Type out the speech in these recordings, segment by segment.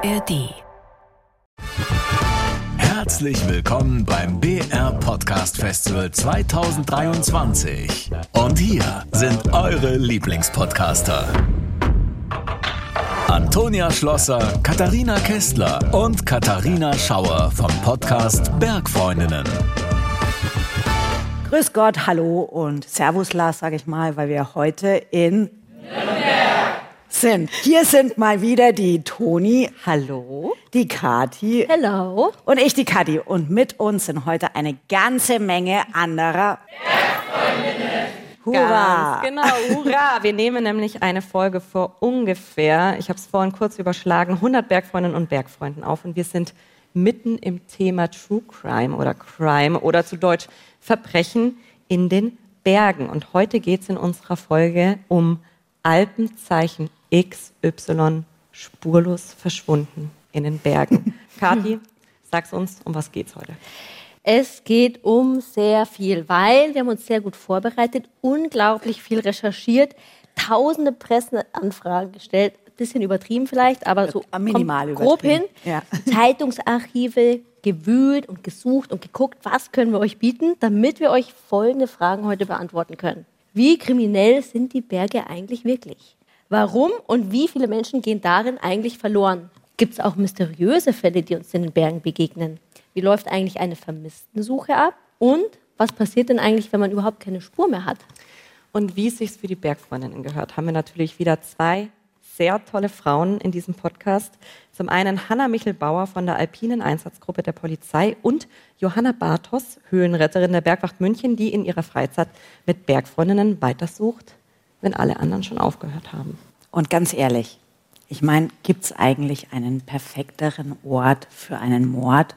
ARD. Herzlich willkommen beim BR Podcast Festival 2023. Und hier sind eure Lieblingspodcaster. Antonia Schlosser, Katharina Kestler und Katharina Schauer vom Podcast Bergfreundinnen. Grüß Gott, hallo und Servus Lars, sage ich mal, weil wir heute in sind. Hier sind mal wieder die Toni, Hallo. die Kati Hello. und ich, die Kati. Und mit uns sind heute eine ganze Menge anderer Hurra! Ganz genau, hurra. Wir nehmen nämlich eine Folge vor ungefähr, ich habe es vorhin kurz überschlagen, 100 Bergfreundinnen und Bergfreunden auf und wir sind mitten im Thema True Crime oder Crime oder zu Deutsch Verbrechen in den Bergen. Und heute geht es in unserer Folge um Alpenzeichen XY spurlos verschwunden in den Bergen. Kathi, sag's uns, um was geht's heute? Es geht um sehr viel, weil wir haben uns sehr gut vorbereitet, unglaublich viel recherchiert, tausende Presseanfragen gestellt, bisschen übertrieben vielleicht, aber so Minimal grob hin. ja. Zeitungsarchive gewühlt und gesucht und geguckt, was können wir euch bieten, damit wir euch folgende Fragen heute beantworten können. Wie kriminell sind die Berge eigentlich wirklich? Warum und wie viele Menschen gehen darin eigentlich verloren? Gibt es auch mysteriöse Fälle, die uns in den Bergen begegnen? Wie läuft eigentlich eine Vermisstensuche ab? Und was passiert denn eigentlich, wenn man überhaupt keine Spur mehr hat? Und wie es sich für die Bergfreundinnen gehört, haben wir natürlich wieder zwei sehr tolle Frauen in diesem Podcast. Zum einen Hanna Michelbauer von der Alpinen Einsatzgruppe der Polizei und Johanna Bartos, Höhenretterin der Bergwacht München, die in ihrer Freizeit mit Bergfreundinnen weitersucht, wenn alle anderen schon aufgehört haben. Und ganz ehrlich, ich meine, gibt es eigentlich einen perfekteren Ort für einen Mord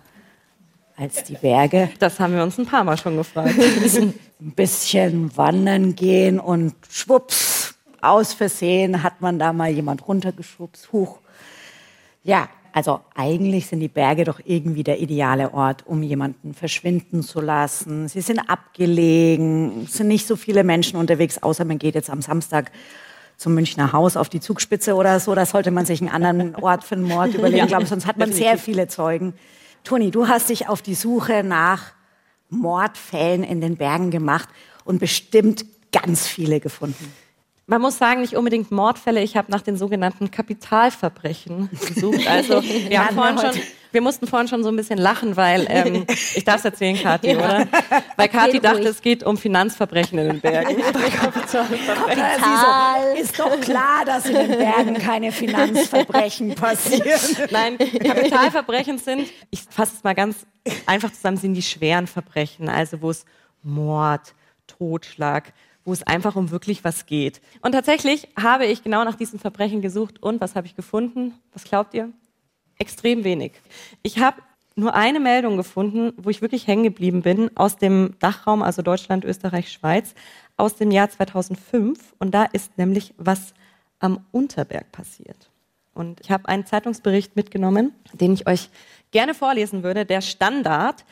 als die Berge? Das haben wir uns ein paar Mal schon gefragt. ein bisschen wandern gehen und schwupps, aus Versehen hat man da mal jemand runtergeschubst. Huch. Ja, also eigentlich sind die Berge doch irgendwie der ideale Ort, um jemanden verschwinden zu lassen. Sie sind abgelegen, es sind nicht so viele Menschen unterwegs, außer man geht jetzt am Samstag zum Münchner Haus auf die Zugspitze oder so. Da sollte man sich einen anderen Ort für einen Mord überlegen. Ja, ich glaube, sonst hat man sehr viele Zeugen. Toni, du hast dich auf die Suche nach Mordfällen in den Bergen gemacht und bestimmt ganz viele gefunden. Man muss sagen, nicht unbedingt Mordfälle. Ich habe nach den sogenannten Kapitalverbrechen gesucht. Also wir, haben vorhin schon, wir mussten vorhin schon so ein bisschen lachen, weil ähm, ich darf es erzählen, Kathi, oder? Weil Kathi dachte, ruhig. es geht um Finanzverbrechen in den Bergen. Ja, sie so, ist doch klar, dass in den Bergen keine Finanzverbrechen passieren. Nein, Kapitalverbrechen sind, ich fasse es mal ganz einfach zusammen, sind die schweren Verbrechen, also wo es Mord, Totschlag, wo es einfach um wirklich was geht. Und tatsächlich habe ich genau nach diesen Verbrechen gesucht und was habe ich gefunden? Was glaubt ihr? Extrem wenig. Ich habe nur eine Meldung gefunden, wo ich wirklich hängen geblieben bin, aus dem Dachraum, also Deutschland, Österreich, Schweiz, aus dem Jahr 2005. Und da ist nämlich was am Unterberg passiert. Und ich habe einen Zeitungsbericht mitgenommen, den ich euch gerne vorlesen würde. Der Standard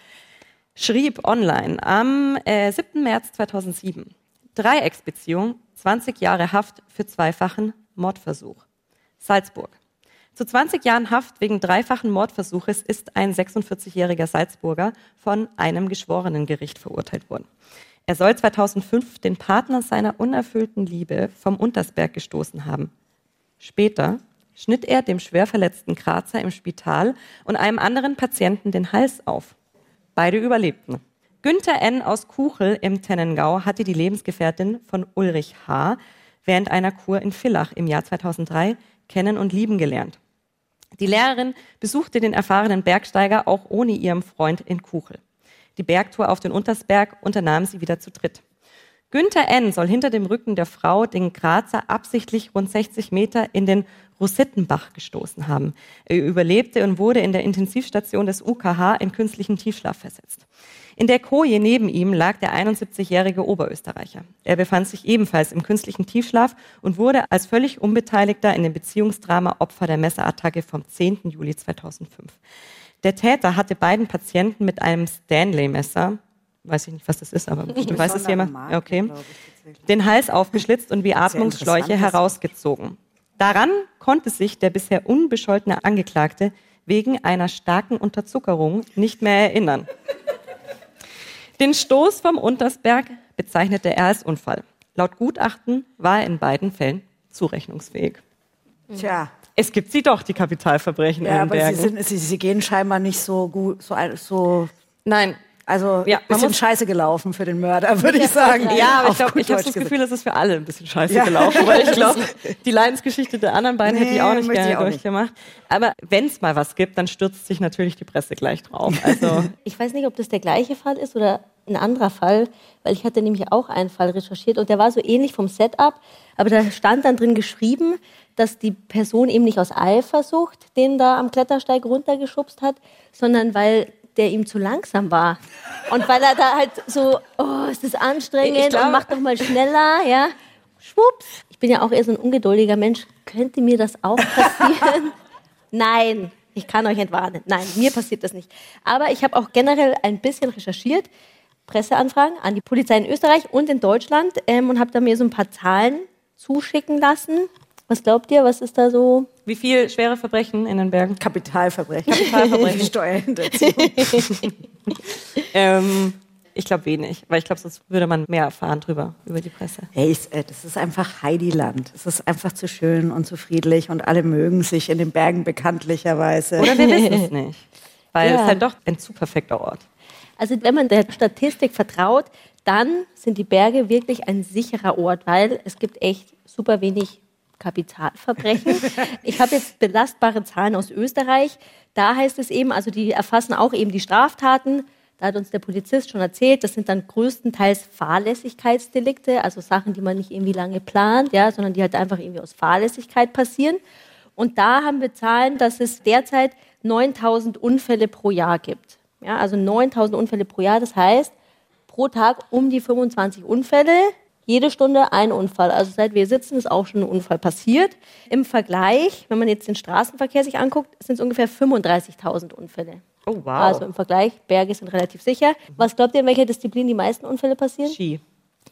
schrieb online am äh, 7. März 2007. Dreiecksbeziehung, 20 Jahre Haft für zweifachen Mordversuch. Salzburg. Zu 20 Jahren Haft wegen dreifachen Mordversuches ist ein 46-jähriger Salzburger von einem Geschworenengericht verurteilt worden. Er soll 2005 den Partner seiner unerfüllten Liebe vom Untersberg gestoßen haben. Später schnitt er dem schwer verletzten Grazer im Spital und einem anderen Patienten den Hals auf. Beide überlebten. Günther N. aus Kuchel im Tennengau hatte die Lebensgefährtin von Ulrich H. während einer Kur in Villach im Jahr 2003 kennen und lieben gelernt. Die Lehrerin besuchte den erfahrenen Bergsteiger auch ohne ihrem Freund in Kuchel. Die Bergtour auf den Untersberg unternahm sie wieder zu dritt. Günther N. soll hinter dem Rücken der Frau den Grazer absichtlich rund 60 Meter in den Rosittenbach gestoßen haben. Er überlebte und wurde in der Intensivstation des UKH in künstlichen Tiefschlaf versetzt. In der Koje neben ihm lag der 71-jährige Oberösterreicher. Er befand sich ebenfalls im künstlichen Tiefschlaf und wurde als völlig Unbeteiligter in dem Beziehungsdrama Opfer der Messerattacke vom 10. Juli 2005. Der Täter hatte beiden Patienten mit einem Stanley-Messer, weiß ich nicht, was das ist, aber bestimmt weiß es jemand, Marke, okay, ich, den Hals aufgeschlitzt und wie Atmungsschläuche herausgezogen. Daran konnte sich der bisher unbescholtene Angeklagte wegen einer starken Unterzuckerung nicht mehr erinnern. Den Stoß vom Untersberg bezeichnete er als Unfall. Laut Gutachten war er in beiden Fällen zurechnungsfähig. Tja. Es gibt sie doch, die Kapitalverbrechen Ja, in aber sie, sind, sie, sie gehen scheinbar nicht so gut, so, so Nein, also Ja, ein bisschen scheiße gelaufen für den Mörder, würde ich sagen. Ja, aber ich glaube, ich habe das. Gefühl, es ist für alle ein bisschen scheiße Ja. gelaufen, weil ich glaube, die Leidensgeschichte der anderen beiden hätte ich Nee, auch nicht gerne auch nicht. durchgemacht. Aber wenn es mal was gibt, dann stürzt sich natürlich die Presse gleich drauf. Also Ich weiß nicht, ob das der gleiche Fall ist oder ein anderer Fall, weil ich hatte nämlich auch einen Fall recherchiert und der war so ähnlich vom Setup, aber da stand dann drin geschrieben, dass die Person eben nicht aus Eifersucht den da am Klettersteig runtergeschubst hat, sondern weil der ihm zu langsam war. Und weil er da halt so, oh, ist das anstrengend Ich glaube- und mach doch mal schneller, ja. Schwupps. Ich bin ja auch eher so ein ungeduldiger Mensch. Könnte mir das auch passieren? Nein, ich kann euch entwarnen. Nein, mir passiert das nicht. Aber ich habe auch generell ein bisschen recherchiert, Presseanfragen an die Polizei in Österreich und in Deutschland ähm, und habe da mir so ein paar Zahlen zuschicken lassen. Was glaubt ihr, was ist da so? wie viel schwere Verbrechen in den Bergen? Kapitalverbrechen. Kapitalverbrechen. Steuerhinterziehung. Ähm, ich glaube wenig, weil ich glaube, sonst würde man mehr erfahren drüber, über die Presse. Hey, es, äh, das ist einfach Heidiland. Es ist einfach zu schön und zu friedlich und alle mögen sich in den Bergen bekanntlicherweise. Oder wir wissen es nicht. Weil Ja. es halt doch ein zu perfekter Ort. Also wenn man der Statistik vertraut, dann sind die Berge wirklich ein sicherer Ort, weil es gibt echt super wenig Kapitalverbrechen. Ich habe jetzt belastbare Zahlen aus Österreich. Da heißt es eben, also die erfassen auch eben die Straftaten. Da hat uns der Polizist schon erzählt, das sind dann größtenteils Fahrlässigkeitsdelikte, also Sachen, die man nicht irgendwie lange plant, ja, sondern die halt einfach irgendwie aus Fahrlässigkeit passieren. Und da haben wir Zahlen, dass es derzeit 9000 Unfälle pro Jahr gibt. Ja, also 9000 Unfälle pro Jahr, das heißt pro Tag um die 25 Unfälle, jede Stunde ein Unfall. Also seit wir sitzen, ist auch schon ein Unfall passiert. Im Vergleich, wenn man jetzt den Straßenverkehr sich anguckt, sind es ungefähr 35.000 Unfälle. Oh, wow. Also im Vergleich, Berge sind relativ sicher. Was glaubt ihr, in welcher Disziplin die meisten Unfälle passieren? Ski.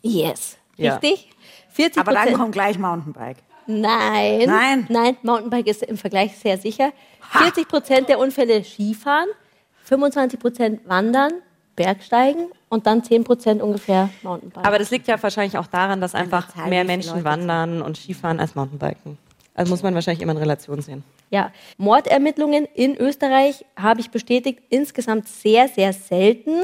Yes. Ja. Richtig? 40 Aber dann kommt gleich Mountainbike. Nein. Nein? Nein, Mountainbike ist im Vergleich sehr sicher. 40 Prozent der Unfälle Skifahren, 25 Prozent Wandern, Bergsteigen und dann 10 Prozent ungefähr Mountainbike. Aber das liegt ja wahrscheinlich auch daran, dass einfach Zahl, mehr wie viele Menschen wandern und Skifahren als Mountainbiken. Also muss man wahrscheinlich immer in Relation sehen. ja, Mordermittlungen in Österreich habe ich bestätigt, insgesamt sehr, sehr selten.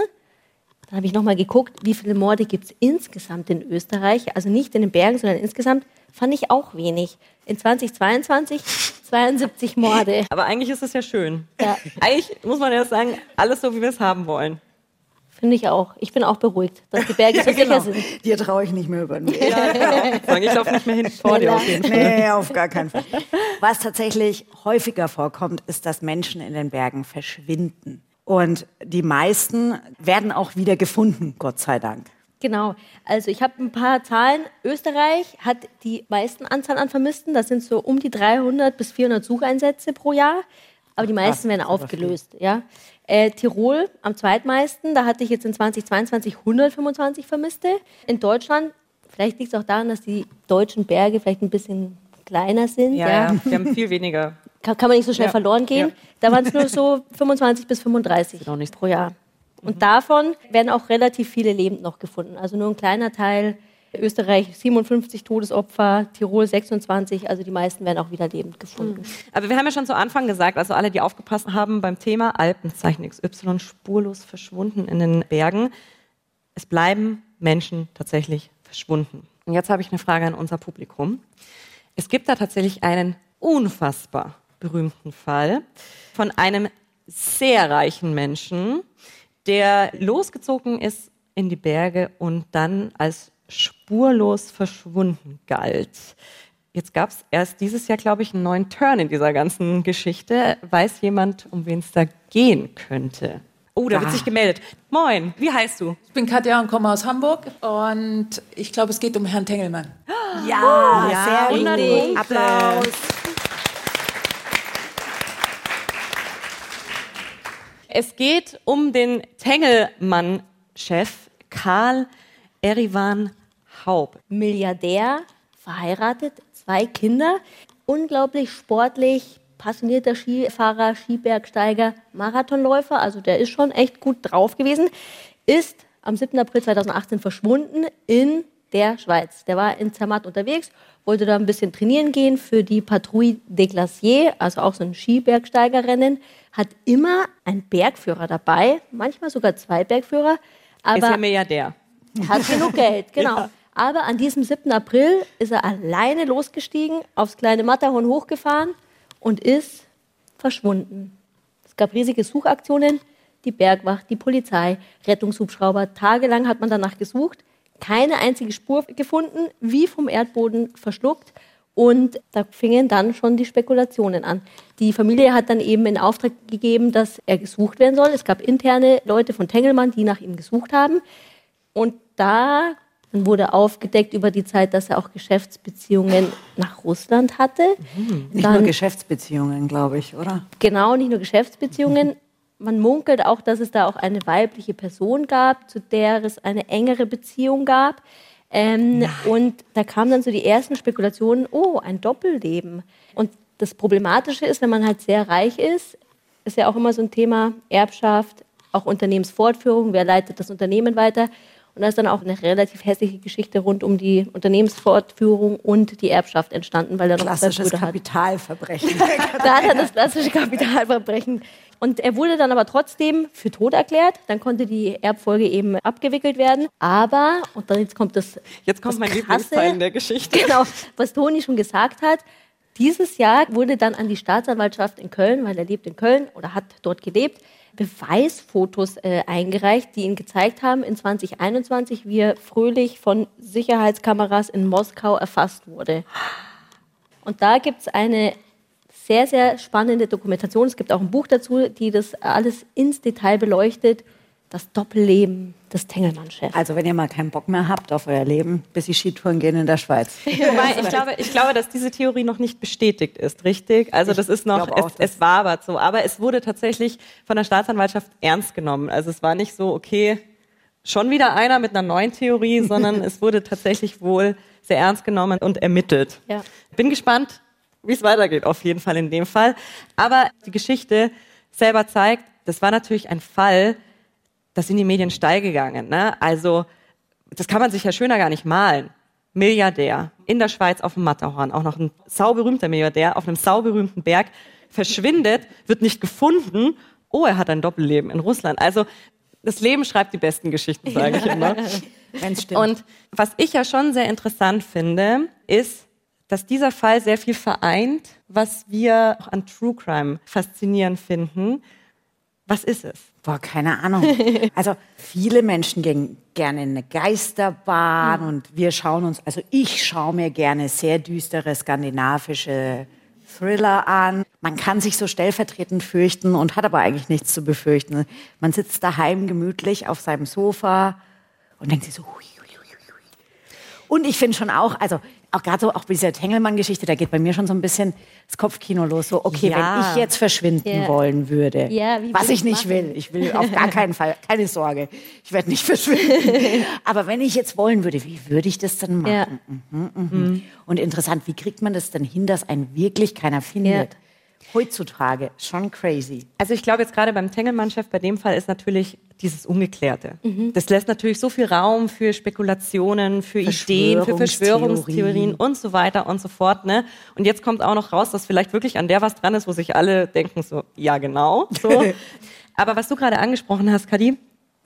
Dann habe ich nochmal geguckt, wie viele Morde gibt es insgesamt in Österreich. Also nicht in den Bergen, sondern insgesamt fand ich auch wenig. In 2022 72 Morde. Aber eigentlich ist es ja schön. Ja. Eigentlich muss man ja sagen, alles so, wie wir es haben wollen. Finde ich auch. Ich bin auch beruhigt, dass die Berge so Genau. sicher sind. Dir traue ich nicht mehr über den Weg. Sagen, Ich laufe nicht mehr hin vor dir auf jeden Fall. Nee, auf gar keinen Fall. Was tatsächlich häufiger vorkommt, ist, dass Menschen in den Bergen verschwinden. Und die meisten werden auch wieder gefunden, Gott sei Dank. Genau. Also ich habe ein paar Zahlen. Österreich hat die meisten Anzahl an Vermissten. Das sind so um die 300 bis 400 Sucheinsätze pro Jahr. Aber die meisten werden aufgelöst. Ja. Äh, Tirol am zweitmeisten. Da hatte ich jetzt in 2022 125 Vermisste. In Deutschland, vielleicht liegt es auch daran, dass die deutschen Berge vielleicht ein bisschen kleiner sind. Ja, Ja, ja. Wir haben viel weniger. Kann, kann man nicht so schnell Ja. verloren gehen. Da waren es nur so 25 bis 35 auch nicht. pro Jahr. Und davon werden auch relativ viele lebend noch gefunden. Also nur ein kleiner Teil. Österreich 57 Todesopfer, Tirol 26, also die meisten werden auch wieder lebend gefunden. Aber wir haben ja schon zu Anfang gesagt, also alle, die aufgepasst haben beim Thema Alpenzeichen XY spurlos verschwunden in den Bergen. Es bleiben Menschen tatsächlich verschwunden. Und jetzt habe ich eine Frage an unser Publikum. Es gibt da tatsächlich einen unfassbar berühmten Fall von einem sehr reichen Menschen, der losgezogen ist in die Berge und dann als spurlos verschwunden galt. Jetzt gab es erst dieses Jahr, glaube ich, einen neuen Turn in dieser ganzen Geschichte. Weiß jemand, um wen es da gehen könnte? Oh, da wird sich gemeldet. Moin, wie heißt du? Ich bin Katja und komme aus Hamburg und ich glaube, es geht um Herrn Tengelmann. Ja, Ja, sehr 100 richtig. Applaus. Es geht um den Tengelmann-Chef Karl Erivan Haub. Milliardär, verheiratet, zwei Kinder. unglaublich sportlich, passionierter Skifahrer, Skibergsteiger, Marathonläufer, also der ist schon echt gut drauf gewesen, ist am 7. April 2018 verschwunden in der Schweiz. Der war in Zermatt unterwegs, wollte da ein bisschen trainieren gehen für die Patrouille des Glaciers, also auch so ein Skibergsteigerrennen, hat immer einen Bergführer dabei, manchmal sogar zwei Bergführer. Aber ist ja Milliardär. Hat genug Geld, genau. Ja. Aber an diesem 7. April ist er alleine losgestiegen, aufs kleine Matterhorn hochgefahren und ist verschwunden. Es gab riesige Suchaktionen, die Bergwacht, die Polizei, Rettungshubschrauber. Tagelang hat man danach gesucht, keine einzige Spur gefunden, wie vom Erdboden verschluckt. Und da fingen dann schon die Spekulationen an. Die Familie hat dann eben in Auftrag gegeben, dass er gesucht werden soll. Es gab interne Leute von Tengelmann, die nach ihm gesucht haben. Und da wurde aufgedeckt über die Zeit, dass er auch Geschäftsbeziehungen nach Russland hatte. Mhm. Nicht dann, nur Geschäftsbeziehungen, glaube ich, oder? Genau, nicht nur Geschäftsbeziehungen. Man munkelt auch, dass es da auch eine weibliche Person gab, zu der es eine engere Beziehung gab. Ähm, und da kamen dann so die ersten Spekulationen, oh, ein Doppelleben. Und das Problematische ist, wenn man halt sehr reich ist, ist ja auch immer so ein Thema Erbschaft, auch Unternehmensfortführung, wer leitet das Unternehmen weiter. Und da ist dann auch eine relativ hässliche Geschichte rund um die Unternehmensfortführung und die Erbschaft entstanden, weil er noch Klassisches Kapitalverbrechen. da hat er das klassische Kapitalverbrechen. Und er wurde dann aber trotzdem für tot erklärt. Dann konnte die Erbfolge eben abgewickelt werden. Aber, und dann jetzt kommt das. Jetzt kommt mein Lieblingsteil in der Geschichte. Genau, was Toni schon gesagt hat. Dieses Jahr wurde dann an die Staatsanwaltschaft in Köln, weil er lebt in Köln oder hat dort gelebt, Beweisfotos äh, eingereicht, die ihn gezeigt haben in 2021, wie er fröhlich von Sicherheitskameras in Moskau erfasst wurde. Und da gibt es eine sehr, sehr spannende Dokumentation. Es gibt auch ein Buch dazu, die das alles ins Detail beleuchtet, das Doppelleben des Tengelmann-Chefs. Also wenn ihr mal keinen Bock mehr habt auf euer Leben, bis die Skitouren gehen in der Schweiz. Wobei, ich glaube, ich glaube, dass diese Theorie noch nicht bestätigt ist, richtig? Also ich das ist noch, auch, es, es wabert so. Aber es wurde tatsächlich von der Staatsanwaltschaft ernst genommen. Also es war nicht so, okay, schon wieder einer mit einer neuen Theorie, sondern es wurde tatsächlich wohl sehr ernst genommen und ermittelt. Ja. Bin gespannt, wie es weitergeht, auf jeden Fall in dem Fall. Aber die Geschichte selber zeigt, das war natürlich ein Fall, das sind die Medien steil gegangen. Ne? Also das kann man sich ja schöner gar nicht malen. Milliardär in der Schweiz auf dem Matterhorn, auch noch ein sauberühmter Milliardär auf einem sauberühmten Berg, verschwindet, wird nicht gefunden. Oh, er hat ein Doppelleben in Russland. Also das Leben schreibt die besten Geschichten, sage ich immer. Wenn's stimmt. Und was ich ja schon sehr interessant finde, ist, dass dieser Fall sehr viel vereint, was wir auch an True Crime faszinierend finden. Was ist es? Boah, keine Ahnung. Also viele Menschen gehen gerne in eine Geisterbahn mhm. und wir schauen uns, also ich schaue mir gerne sehr düstere skandinavische Thriller an. Man kann sich so stellvertretend fürchten und hat aber eigentlich nichts zu befürchten. Man sitzt daheim gemütlich auf seinem Sofa und denkt sich so, hui, hui, hui, hui. Und ich finde schon auch, also auch gerade so, auch bei dieser Tengelmann-Geschichte, da geht bei mir schon so ein bisschen das Kopfkino los. So, okay, ja. wenn ich jetzt verschwinden ja. wollen würde, ja, was ich nicht machen? will, ich will auf gar keinen Fall, keine Sorge, ich werde nicht verschwinden. Aber wenn ich jetzt wollen würde, wie würde ich das dann machen? Mhm, mhm. Mhm. Und interessant, wie kriegt man das denn hin, dass einen wirklich keiner findet? Heutzutage schon crazy. Also ich glaube jetzt gerade beim Tengelmann-Chef, bei dem Fall ist natürlich dieses Ungeklärte. Mhm. Das lässt natürlich so viel Raum für Spekulationen, für Ideen, für Verschwörungstheorien und so weiter und so fort. Ne? Und jetzt kommt auch noch raus, dass vielleicht wirklich an der was dran ist, wo sich alle denken so, ja genau. So. Aber was du gerade angesprochen hast, Kadi,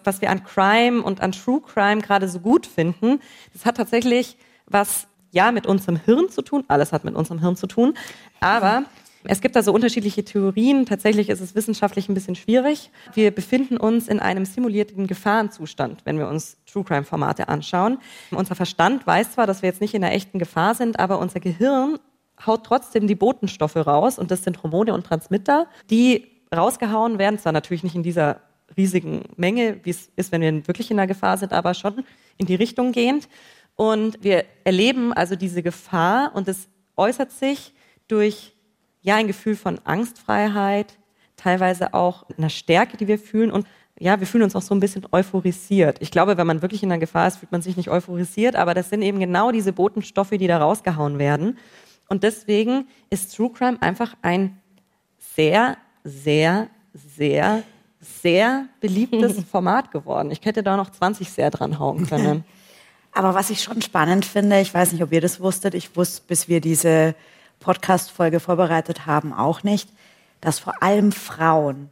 was wir an Crime und an True Crime gerade so gut finden, das hat tatsächlich was ja mit unserem Hirn zu tun. Alles hat mit unserem Hirn zu tun. Aber es gibt also unterschiedliche Theorien. Tatsächlich ist es wissenschaftlich ein bisschen schwierig. Wir befinden uns in einem simulierten Gefahrenzustand, wenn wir uns True Crime Formate anschauen. Unser Verstand weiß zwar, dass wir jetzt nicht in der echten Gefahr sind, aber unser Gehirn haut trotzdem die Botenstoffe raus und das sind Hormone und Transmitter, die rausgehauen werden, zwar natürlich nicht in dieser riesigen Menge, wie es ist, wenn wir wirklich in der Gefahr sind, aber schon in die Richtung gehend. Und wir erleben also diese Gefahr und es äußert sich durch ja, ein Gefühl von Angstfreiheit, teilweise auch einer Stärke, die wir fühlen und ja, wir fühlen uns auch so ein bisschen euphorisiert. Ich glaube, wenn man wirklich in einer Gefahr ist, fühlt man sich nicht euphorisiert, aber das sind eben genau diese Botenstoffe, die da rausgehauen werden. Und deswegen ist True Crime einfach ein sehr, sehr, sehr, sehr beliebtes Format geworden. Ich hätte da noch 20 sehr dran hauen können. Aber was ich schon spannend finde, ich weiß nicht, ob ihr das wusstet, ich wusste, bis wir diese Podcast-Folge vorbereitet haben, auch nicht, dass vor allem Frauen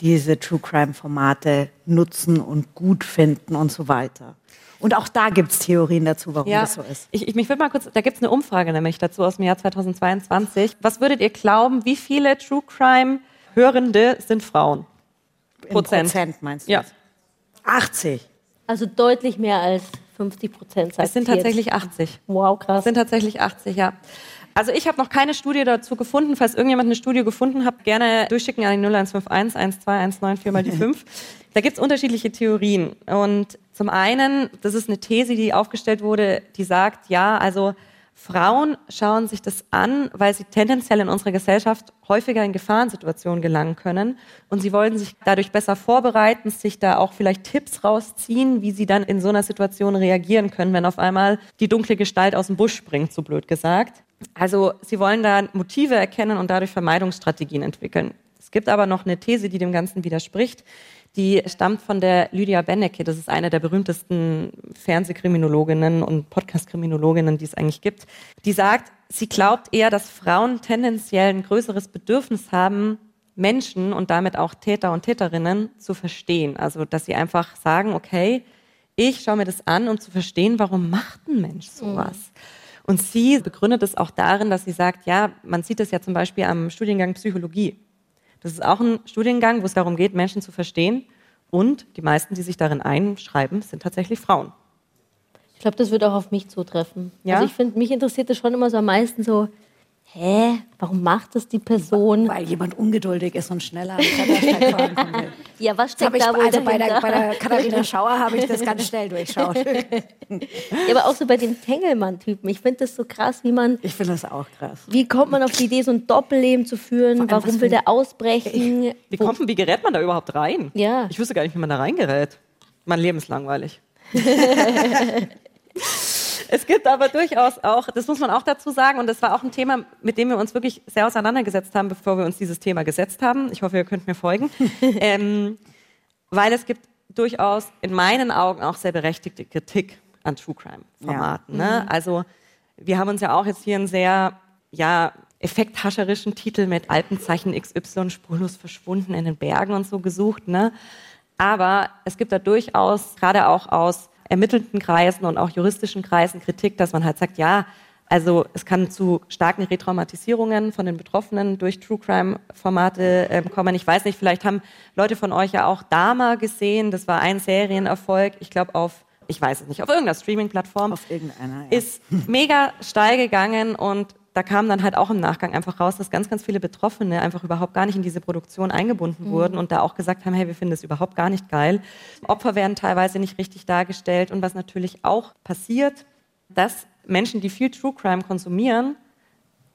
diese True Crime-Formate nutzen und gut finden und so weiter. Und auch da gibt es Theorien dazu, warum Ja, das so ist. ich, ich mich würde mal kurz, da gibt es eine Umfrage nämlich dazu aus dem Jahr 2022. Was würdet ihr glauben, wie viele True Crime Hörende sind Frauen? In Prozent. Prozent meinst du? Ja. das? 80. Also deutlich mehr als 50 Prozent. Es sind tatsächlich 80. Wow, krass. Es sind tatsächlich 80, ja. Also ich habe noch keine Studie dazu gefunden. Falls irgendjemand eine Studie gefunden hat, gerne durchschicken an die 0151 1219 4 mal die 5. Da gibt es unterschiedliche Theorien. Und zum einen, das ist eine These, die aufgestellt wurde, die sagt, ja, also Frauen schauen sich das an, weil sie tendenziell in unserer Gesellschaft häufiger in Gefahrensituationen gelangen können. Und sie wollen sich dadurch besser vorbereiten, sich da auch vielleicht Tipps rausziehen, wie sie dann in so einer Situation reagieren können, wenn auf einmal die dunkle Gestalt aus dem Busch springt, so blöd gesagt. Also sie wollen da Motive erkennen und dadurch Vermeidungsstrategien entwickeln. Es gibt aber noch eine These, die dem Ganzen widerspricht. Die stammt von der Lydia Benecke. Das ist eine der berühmtesten Fernsehkriminologinnen und Podcast-Kriminologinnen, die es eigentlich gibt. Die sagt, sie glaubt eher, dass Frauen tendenziell ein größeres Bedürfnis haben, Menschen und damit auch Täter und Täterinnen zu verstehen. Also, dass sie einfach sagen, okay, ich schaue mir das an, um zu verstehen, warum macht ein Mensch sowas? Und sie begründet es auch darin, dass sie sagt, ja, man sieht es ja zum Beispiel am Studiengang Psychologie. Das ist auch ein Studiengang, wo es darum geht, Menschen zu verstehen. Und die meisten, die sich darin einschreiben, sind tatsächlich Frauen. Ich glaube, das wird auch auf mich zutreffen. Ja? Also ich finde, mich interessiert das schon immer so am meisten so, hä, warum macht das die Person? Weil jemand ungeduldig ist und schneller will. Ja, was steckt ich, da wohl also bei der, bei der Katharina Schauer habe ich das ganz schnell durchschaut. Ja, aber auch so bei den Tengelmann-Typen. Ich finde das so krass, wie man, Ich finde das auch krass. wie kommt man auf die Idee, so ein Doppelleben zu führen? Warum will der ausbrechen? Wie, kommt, wie gerät man da überhaupt rein? Ja. Ich wüsste gar nicht, wie man da reingerät. Mein Leben ist langweilig. es gibt aber durchaus auch, das muss man auch dazu sagen, und das war auch ein Thema, mit dem wir uns wirklich sehr auseinandergesetzt haben, bevor wir uns dieses Thema gesetzt haben. Ich hoffe, ihr könnt mir folgen. ähm, weil es gibt durchaus in meinen Augen auch sehr berechtigte Kritik an True Crime-Formaten. Ne? Also wir haben uns ja auch jetzt hier einen sehr ja, effekthascherischen Titel mit Alpenzeichen XY spurlos verschwunden in den Bergen und so gesucht. Ne? Aber es gibt da durchaus, gerade auch aus ermittelten Kreisen und auch juristischen Kreisen, Kritik, dass man halt sagt, ja, also es kann zu starken Retraumatisierungen von den Betroffenen durch True Crime-Formate ähm, kommen. Ich weiß nicht, vielleicht haben Leute von euch ja auch Dama gesehen. Das war ein Serienerfolg. Ich glaube auf, ich weiß es nicht, auf irgendeiner Streaming-Plattform Auf irgendeiner, ja. ist mega steil gegangen und da kam dann halt auch im Nachgang einfach raus, dass ganz, ganz viele Betroffene einfach überhaupt gar nicht in diese Produktion eingebunden wurden und da auch gesagt haben, hey, wir finden das überhaupt gar nicht geil. Opfer werden teilweise nicht richtig dargestellt und was natürlich auch passiert, dass Menschen, die viel True Crime konsumieren,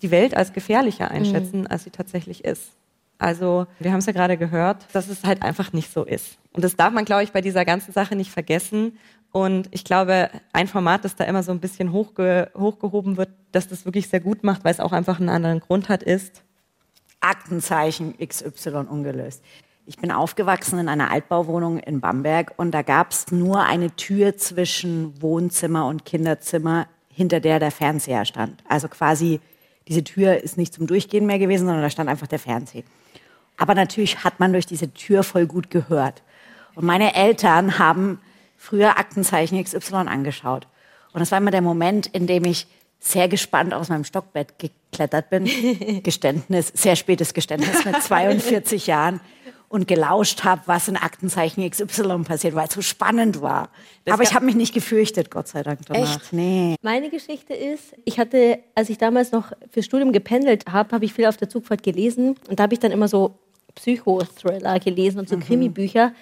die Welt als gefährlicher einschätzen, als sie tatsächlich ist. Also wir haben es ja gerade gehört, dass es halt einfach nicht so ist. Und das darf man, glaube ich, bei dieser ganzen Sache nicht vergessen. Und ich glaube, ein Format, das da immer so ein bisschen hochge hochgehoben wird, dass das wirklich sehr gut macht, weil es auch einfach einen anderen Grund hat, ist, Aktenzeichen XY ungelöst. Ich bin aufgewachsen in einer Altbauwohnung in Bamberg und da gab es nur eine Tür zwischen Wohnzimmer und Kinderzimmer, hinter der der Fernseher stand. Also quasi diese Tür ist nicht zum Durchgehen mehr gewesen, sondern da stand einfach der Fernseher. Aber natürlich hat man durch diese Tür voll gut gehört. Und meine Eltern haben früher Aktenzeichen XY angeschaut. Und das war immer der Moment, in dem ich sehr gespannt aus meinem Stockbett geklettert bin. Geständnis, sehr spätes Geständnis mit 42 Jahren. Und gelauscht habe, was in Aktenzeichen XY passiert, weil es so spannend war. Das Aber ich habe mich nicht gefürchtet, Gott sei Dank danach. Echt? Nee. Meine Geschichte ist, ich hatte, als ich damals noch fürs Studium gependelt habe, habe ich viel auf der Zugfahrt gelesen und da habe ich dann immer so Psychothriller gelesen und so Krimibücher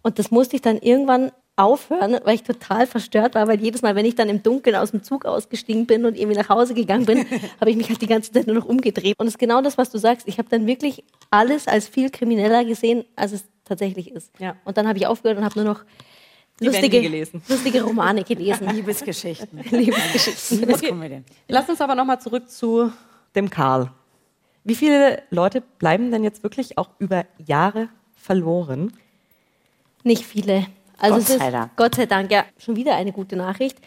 und das musste ich dann irgendwann aufhören, weil ich total verstört war, weil jedes Mal, wenn ich dann im Dunkeln aus dem Zug ausgestiegen bin und irgendwie nach Hause gegangen bin, habe ich mich halt die ganze Zeit nur noch umgedreht. Und es ist genau das, was du sagst. Ich habe dann wirklich alles als viel krimineller gesehen, als es tatsächlich ist. Ja. Und dann habe ich aufgehört und habe nur noch Die lustige, lustige Romane gelesen. Liebesgeschichten. Liebesgeschichten. Liebeskomödien. Lass uns aber nochmal zurück zu dem Karl. Wie viele Leute bleiben denn jetzt wirklich auch über Jahre verloren? Nicht viele. Also Gott es ist, sei Dank. Gott sei Dank, ja, schon wieder eine gute Nachricht.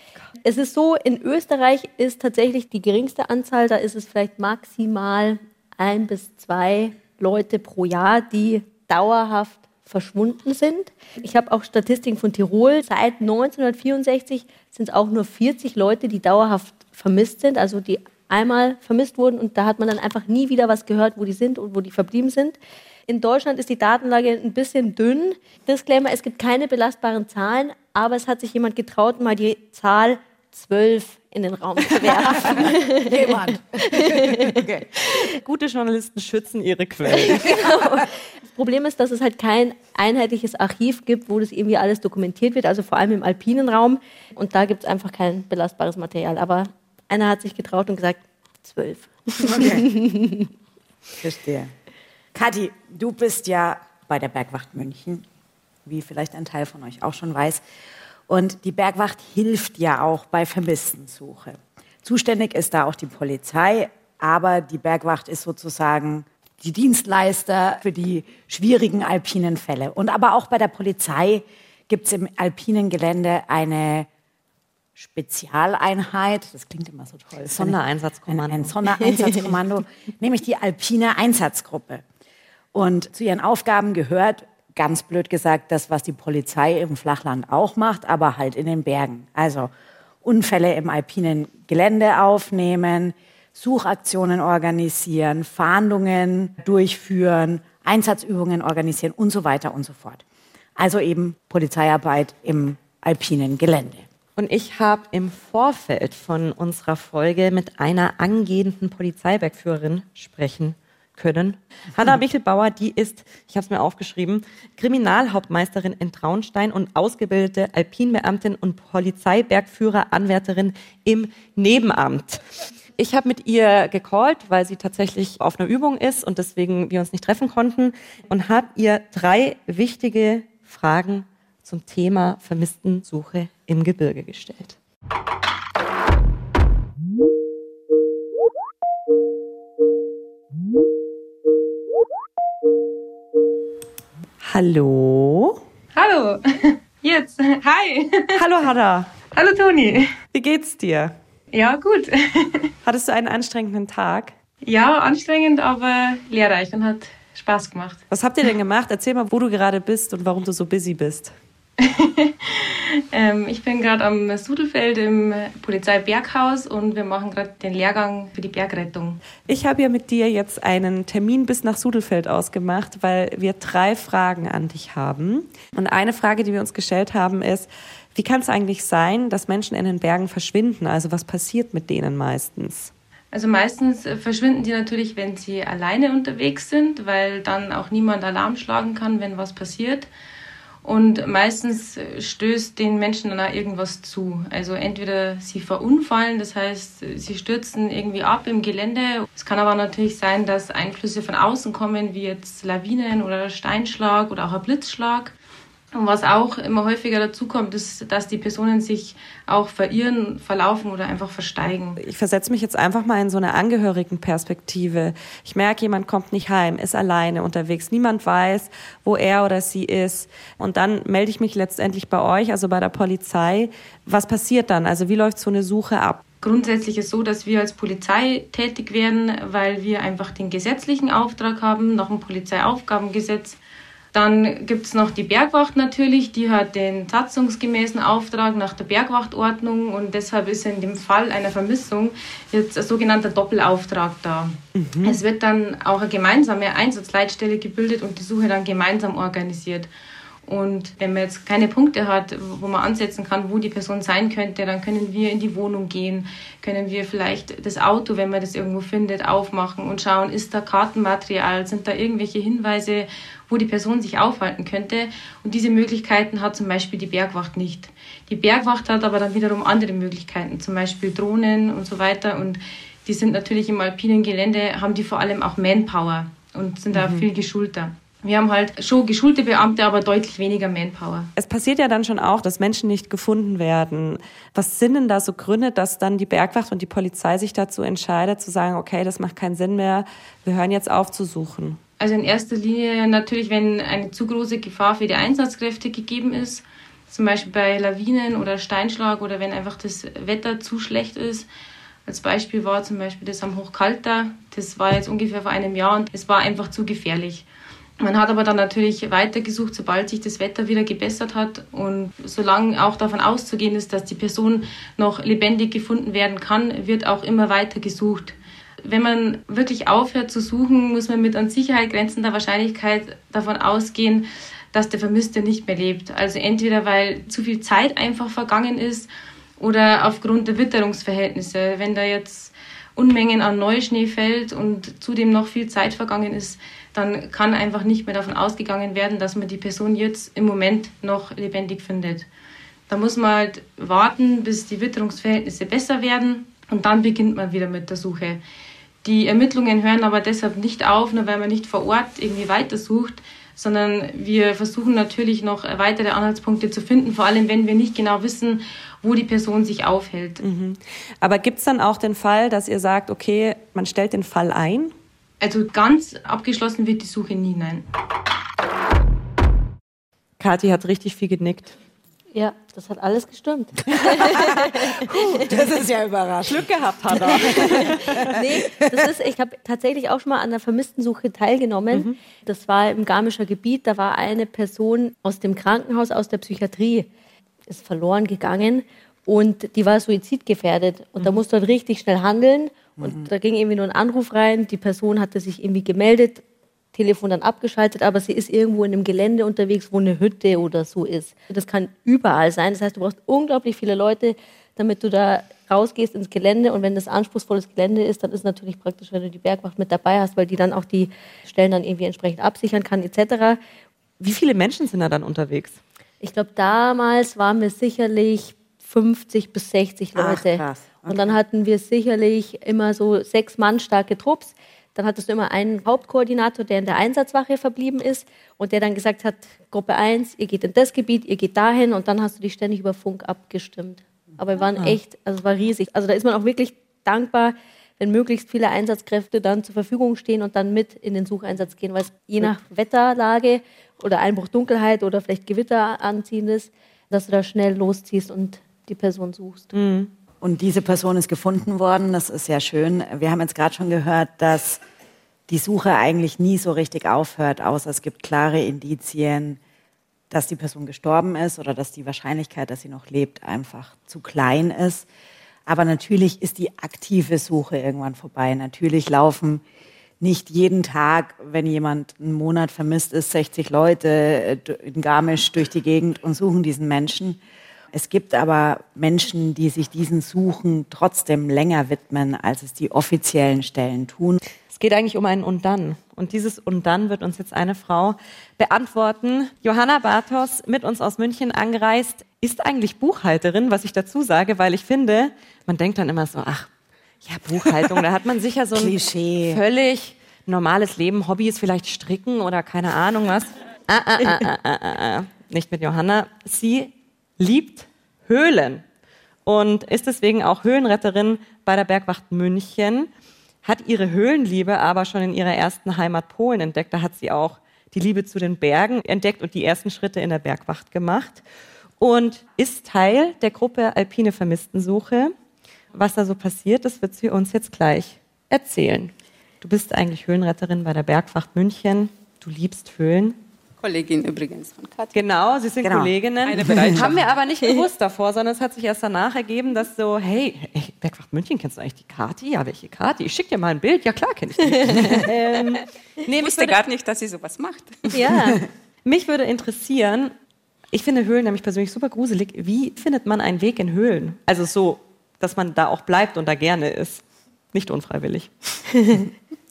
Es ist so, in Österreich ist tatsächlich die geringste Anzahl, da ist es vielleicht maximal ein bis zwei Leute pro Jahr, die dauerhaft verschwunden sind. Ich habe auch Statistiken von Tirol. Seit 1964 sind es auch nur 40 Leute, die dauerhaft vermisst sind, also die einmal vermisst wurden und da hat man dann einfach nie wieder was gehört, wo die sind und wo die verblieben sind. In Deutschland ist die Datenlage ein bisschen dünn. Disclaimer, es gibt keine belastbaren Zahlen, aber es hat sich jemand getraut, mal die Zahl 12 in den Raum zu werfen. Jemand. okay. Gute Journalisten schützen ihre Quellen. Das Problem ist, dass es halt kein einheitliches Archiv gibt, wo das irgendwie alles dokumentiert wird, also vor allem im alpinen Raum. Und da gibt es einfach kein belastbares Material. Aber einer hat sich getraut und gesagt, 12. okay. Verstehe. Kathi, du bist ja bei der Bergwacht München, wie vielleicht ein Teil von euch auch schon weiß. Und die Bergwacht hilft ja auch bei Vermisstensuche. Zuständig ist da auch die Polizei, aber die Bergwacht ist sozusagen die Dienstleister für die schwierigen alpinen Fälle. Und aber auch bei der Polizei gibt es im alpinen Gelände eine Spezialeinheit, das klingt immer so toll. Sondereinsatzkommando. Ein, ein Sondereinsatzkommando, nämlich die Alpine Einsatzgruppe. Und zu ihren Aufgaben gehört, ganz blöd gesagt, das, was die Polizei im Flachland auch macht, aber halt in den Bergen. Also Unfälle im alpinen Gelände aufnehmen, Suchaktionen organisieren, Fahndungen durchführen, Einsatzübungen organisieren und so weiter und so fort. Also eben Polizeiarbeit im alpinen Gelände. Und ich habe im Vorfeld von unserer Folge mit einer angehenden Polizeibergführerin sprechen können. Hanna Michelbauer, die ist, ich habe es mir aufgeschrieben, Kriminalhauptmeisterin in Traunstein und ausgebildete Alpinbeamtin und Polizeibergführer-Anwärterin im Nebenamt. Ich habe mit ihr gecallt, weil sie tatsächlich auf einer Übung ist und deswegen wir uns nicht treffen konnten und habe ihr drei wichtige Fragen zum Thema Vermisstensuche im Gebirge gestellt. Hallo. Hallo, jetzt. Hi. Hallo Hada. Hallo Toni. Wie geht's dir? Ja, gut. Hattest du einen anstrengenden Tag? Ja, anstrengend, aber lehrreich und hat Spaß gemacht. Was habt ihr denn gemacht? Erzähl mal, wo du gerade bist und warum du so busy bist. Ähm, ich bin gerade am Sudelfeld im Polizeiberghaus und wir machen gerade den Lehrgang für die Bergrettung. Ich habe ja mit dir jetzt einen Termin bis nach Sudelfeld ausgemacht, weil wir drei Fragen an dich haben. Und eine Frage, die wir uns gestellt haben, ist, wie kann es eigentlich sein, dass Menschen in den Bergen verschwinden? Also was passiert mit denen meistens? Also meistens äh, verschwinden die natürlich, wenn sie alleine unterwegs sind, weil dann auch niemand Alarm schlagen kann, wenn was passiert. Und meistens stößt den Menschen dann auch irgendwas zu. Also entweder sie verunfallen, das heißt, sie stürzen irgendwie ab im Gelände. Es kann aber natürlich sein, dass Einflüsse von außen kommen, wie jetzt Lawinen oder Steinschlag oder auch ein Blitzschlag. Und was auch immer häufiger dazu kommt, ist, dass die Personen sich auch verirren, verlaufen oder einfach versteigen. Ich versetze mich jetzt einfach mal in so eine Angehörigenperspektive. Ich merke, jemand kommt nicht heim, ist alleine unterwegs. Niemand weiß, wo er oder sie ist. Und dann melde ich mich letztendlich bei euch, also bei der Polizei. Was passiert dann? Also wie läuft so eine Suche ab? Grundsätzlich ist so, dass wir als Polizei tätig werden, weil wir einfach den gesetzlichen Auftrag haben nach dem Polizeiaufgabengesetz. Dann gibt es noch die Bergwacht natürlich, die hat den satzungsgemäßen Auftrag nach der Bergwachtordnung und deshalb ist in dem Fall einer Vermissung jetzt ein sogenannter Doppelauftrag da. Es wird dann auch eine gemeinsame Einsatzleitstelle gebildet und die Suche dann gemeinsam organisiert. Und wenn man jetzt keine Punkte hat, wo man ansetzen kann, wo die Person sein könnte, dann können wir in die Wohnung gehen, können wir vielleicht das Auto, wenn man das irgendwo findet, aufmachen und schauen, ist da Kartenmaterial, sind da irgendwelche Hinweise, wo die Person sich aufhalten könnte. Und diese Möglichkeiten hat zum Beispiel die Bergwacht nicht. Die Bergwacht hat aber dann wiederum andere Möglichkeiten, zum Beispiel Drohnen und so weiter. Und die sind natürlich im alpinen Gelände, haben die vor allem auch Manpower und sind da viel geschulter. Wir haben halt schon geschulte Beamte, aber deutlich weniger Manpower. Es passiert ja dann schon auch, dass Menschen nicht gefunden werden. Was sind denn da so Gründe, dass dann die Bergwacht und die Polizei sich dazu entscheidet, zu sagen, okay, das macht keinen Sinn mehr, wir hören jetzt auf zu suchen? Also in erster Linie natürlich, wenn eine zu große Gefahr für die Einsatzkräfte gegeben ist, zum Beispiel bei Lawinen oder Steinschlag oder wenn einfach das Wetter zu schlecht ist. Als Beispiel war zum Beispiel das am Hochkalter. Das war jetzt ungefähr vor einem Jahr und es war einfach zu gefährlich. Man hat aber dann natürlich weitergesucht, sobald sich das Wetter wieder gebessert hat. Und solange auch davon auszugehen ist, dass die Person noch lebendig gefunden werden kann, wird auch immer weiter gesucht. Wenn man wirklich aufhört zu suchen, muss man mit an Sicherheit grenzender Wahrscheinlichkeit davon ausgehen, dass der Vermisste nicht mehr lebt. Also entweder weil zu viel Zeit einfach vergangen ist oder aufgrund der Witterungsverhältnisse. Wenn da jetzt Unmengen an Neuschnee fällt und zudem noch viel Zeit vergangen ist, dann kann einfach nicht mehr davon ausgegangen werden, dass man die Person jetzt im Moment noch lebendig findet. Da muss man halt warten, bis die Witterungsverhältnisse besser werden und dann beginnt man wieder mit der Suche. Die Ermittlungen hören aber deshalb nicht auf, nur weil man nicht vor Ort irgendwie weitersucht, sondern wir versuchen natürlich noch weitere Anhaltspunkte zu finden, vor allem wenn wir nicht genau wissen, wo die Person sich aufhält. Mhm. Aber gibt es dann auch den Fall, dass ihr sagt, okay, man stellt den Fall ein also ganz abgeschlossen wird die Suche nie, nein. Kathi hat richtig viel genickt. Ja, das hat alles gestimmt. das ist ja überraschend. Glück gehabt, Hanna. nee, das ist, ich habe tatsächlich auch schon mal an der Vermisstensuche teilgenommen. Mhm. Das war im Garmischer Gebiet. Da war eine Person aus dem Krankenhaus, aus der Psychiatrie, ist verloren gegangen und die war suizidgefährdet. Und mhm. da musste man richtig schnell handeln. Und mhm. da ging irgendwie nur ein Anruf rein, die Person hatte sich irgendwie gemeldet, Telefon dann abgeschaltet, aber sie ist irgendwo in einem Gelände unterwegs, wo eine Hütte oder so ist. Das kann überall sein. Das heißt, du brauchst unglaublich viele Leute, damit du da rausgehst ins Gelände. Und wenn das anspruchsvolles Gelände ist, dann ist natürlich praktisch, wenn du die Bergwacht mit dabei hast, weil die dann auch die Stellen dann irgendwie entsprechend absichern kann, etc. Wie viele Menschen sind da dann unterwegs? Ich glaube, damals waren wir sicherlich 50 bis 60 Leute. Ach, krass. Okay. Und dann hatten wir sicherlich immer so sechs Mann starke Trupps. Dann hattest du immer einen Hauptkoordinator, der in der Einsatzwache verblieben ist und der dann gesagt hat, Gruppe 1, ihr geht in das Gebiet, ihr geht dahin und dann hast du dich ständig über Funk abgestimmt. Aber wir waren ah. echt, also es war riesig. Also da ist man auch wirklich dankbar, wenn möglichst viele Einsatzkräfte dann zur Verfügung stehen und dann mit in den Sucheinsatz gehen, weil es je nach Wetterlage oder Einbruch Dunkelheit oder vielleicht Gewitter anziehen ist, dass du da schnell losziehst und die Person suchst. Mhm. Und diese Person ist gefunden worden. Das ist sehr schön. Wir haben jetzt gerade schon gehört, dass die Suche eigentlich nie so richtig aufhört, außer es gibt klare Indizien, dass die Person gestorben ist oder dass die Wahrscheinlichkeit, dass sie noch lebt, einfach zu klein ist. Aber natürlich ist die aktive Suche irgendwann vorbei. Natürlich laufen nicht jeden Tag, wenn jemand einen Monat vermisst ist, 60 Leute in Garmisch durch die Gegend und suchen diesen Menschen. Es gibt aber Menschen, die sich diesen Suchen trotzdem länger widmen, als es die offiziellen Stellen tun. Es geht eigentlich um ein Und dann. Und dieses Und dann wird uns jetzt eine Frau beantworten. Johanna Bartos, mit uns aus München angereist, ist eigentlich Buchhalterin, was ich dazu sage, weil ich finde, man denkt dann immer so, ach, ja, Buchhaltung, da hat man sicher so ein Klischee. völlig normales Leben. Hobby ist vielleicht Stricken oder keine Ahnung was. Ah, ah, ah, ah, ah, ah. ah. Nicht mit Johanna. Sie liebt Höhlen und ist deswegen auch Höhlenretterin bei der Bergwacht München, hat ihre Höhlenliebe aber schon in ihrer ersten Heimat Polen entdeckt. Da hat sie auch die Liebe zu den Bergen entdeckt und die ersten Schritte in der Bergwacht gemacht und ist Teil der Gruppe Alpine Vermisstensuche. Was da so passiert, das wird sie uns jetzt gleich erzählen. Du bist eigentlich Höhlenretterin bei der Bergwacht München. Du liebst Höhlen. Kollegin übrigens von Katja. Genau, Sie sind genau. Kolleginnen. Haben wir aber nicht gewusst davor, sondern es hat sich erst danach ergeben, dass so, hey, hey Bergwacht München, kennst du eigentlich die Kati? Ja, welche Kati? Ich schicke dir mal ein Bild. Ja, klar kenne ich die. ähm, nee, ich wusste würde, gar nicht, dass sie sowas macht. Ja, mich würde interessieren, ich finde Höhlen nämlich persönlich super gruselig. Wie findet man einen Weg in Höhlen? Also so, dass man da auch bleibt und da gerne ist. Nicht unfreiwillig.